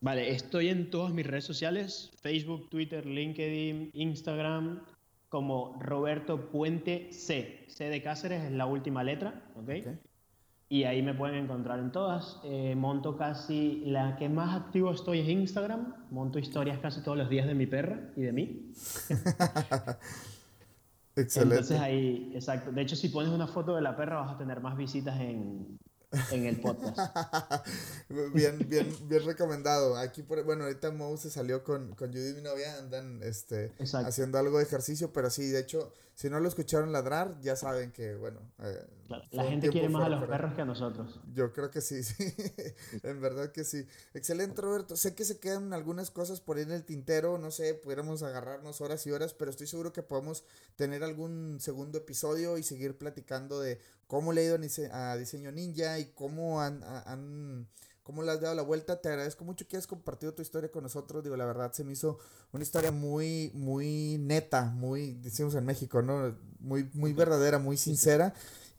Vale, estoy en todas mis redes sociales, Facebook, Twitter, LinkedIn, Instagram, como Roberto Puente C. C de Cáceres es la última letra, ¿ok? Y ahí me pueden encontrar en todas. Eh, monto casi, la que más activo estoy es Instagram. Monto historias casi todos los días de mi perra y de mí. *laughs* Excelente. Entonces ahí, exacto. De hecho, si pones una foto de la perra vas a tener más visitas en, en el podcast. *laughs* bien, bien, bien recomendado. Aquí, por, bueno, ahorita Mo se salió con, con Judy, mi novia, andan este, haciendo algo de ejercicio, pero sí, de hecho, si no lo escucharon ladrar, ya saben que, bueno. Eh, la gente quiere más a los perros que a nosotros. Yo creo que *laughs* sí, sí. en verdad que sí. Excelente, Roberto. Sé que se quedan algunas cosas por ahí en el tintero, no sé, pudiéramos agarrarnos horas y horas, pero estoy seguro que podemos tener algún segundo episodio y seguir platicando de cómo le ha ido a Diseño Ninja y cómo han, han cómo le has dado la vuelta. Te agradezco mucho que hayas compartido tu historia con nosotros. Digo, la verdad se me hizo una historia muy, muy neta, muy, decimos en México, ¿no? Muy, muy verdadera, muy sincera.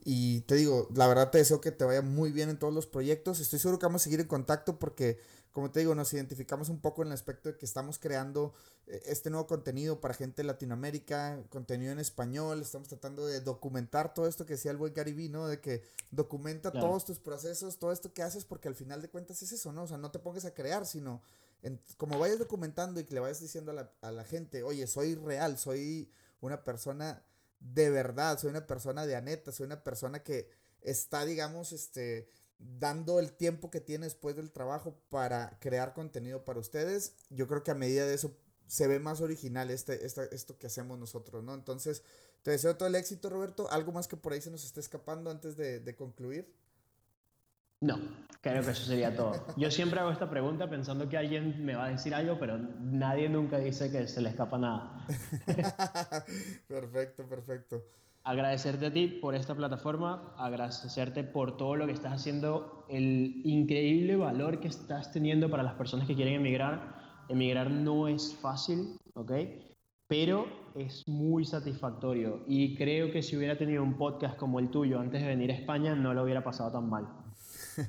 Y te digo, la verdad te deseo que te vaya muy bien en todos los proyectos. Estoy seguro que vamos a seguir en contacto porque como te digo, nos identificamos un poco en el aspecto de que estamos creando este nuevo contenido para gente de Latinoamérica, contenido en español, estamos tratando de documentar todo esto que decía el buen Gary ¿no? De que documenta todos tus procesos, todo esto que haces, porque al final de cuentas es eso, ¿no? O sea, no te pongas a crear, sino como vayas documentando y que le vayas diciendo a la, a la gente, oye, soy real, soy una persona de verdad, soy una persona de aneta, soy una persona que está, digamos, este dando el tiempo que tiene después del trabajo para crear contenido para ustedes. Yo creo que a medida de eso se ve más original este, esto que hacemos nosotros, ¿no? Entonces, te deseo todo el éxito, Roberto. ¿Algo más que por ahí se nos esté escapando antes de, de concluir? No, creo que eso sería todo. Yo siempre hago esta pregunta pensando que alguien me va a decir algo, pero nadie nunca dice que se le escapa nada. *laughs* perfecto, perfecto agradecerte a ti por esta plataforma, agradecerte por todo lo que estás haciendo, el increíble valor que estás teniendo para las personas que quieren emigrar. Emigrar no es fácil, ¿ok? Pero es muy satisfactorio y creo que si hubiera tenido un podcast como el tuyo antes de venir a España no lo hubiera pasado tan mal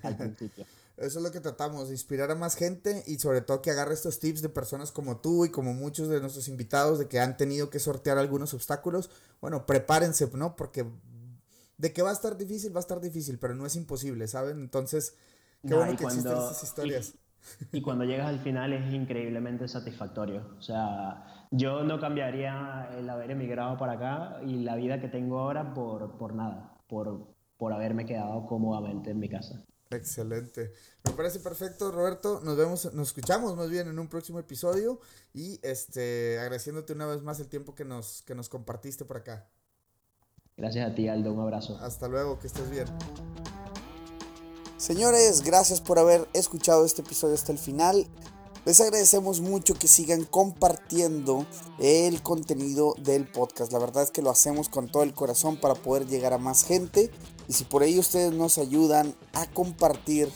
al principio. *laughs* Eso es lo que tratamos, inspirar a más gente y sobre todo que agarre estos tips de personas como tú y como muchos de nuestros invitados de que han tenido que sortear algunos obstáculos. Bueno, prepárense, ¿no? Porque de que va a estar difícil, va a estar difícil, pero no es imposible, ¿saben? Entonces, qué bueno que existen estas historias. Y, cuando llegas al final es increíblemente satisfactorio. O sea, yo no cambiaría el haber emigrado para acá y la vida que tengo ahora por, por nada, por, por haberme quedado cómodamente en mi casa. Excelente. Me parece perfecto, Roberto. Nos vemos, nos escuchamos más bien en un próximo episodio y este agradeciéndote una vez más el tiempo que nos, que nos compartiste por acá. Gracias a ti, Aldo. Un abrazo. Hasta luego, que estés bien. Señores, gracias por haber escuchado este episodio hasta el final. Les agradecemos mucho que sigan compartiendo el contenido del podcast. La verdad es que lo hacemos con todo el corazón para poder llegar a más gente. Y si por ahí ustedes nos ayudan a compartir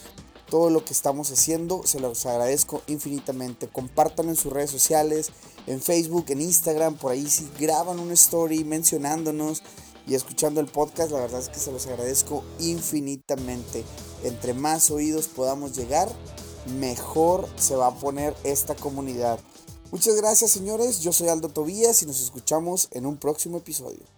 todo lo que estamos haciendo, se los agradezco infinitamente. Compartan en sus redes sociales, en Facebook, en Instagram, por ahí si graban una story mencionándonos y escuchando el podcast, la verdad es que se los agradezco infinitamente. Entre más oídos podamos llegar, mejor se va a poner esta comunidad. Muchas gracias señores, yo soy Aldo Tobías y nos escuchamos en un próximo episodio.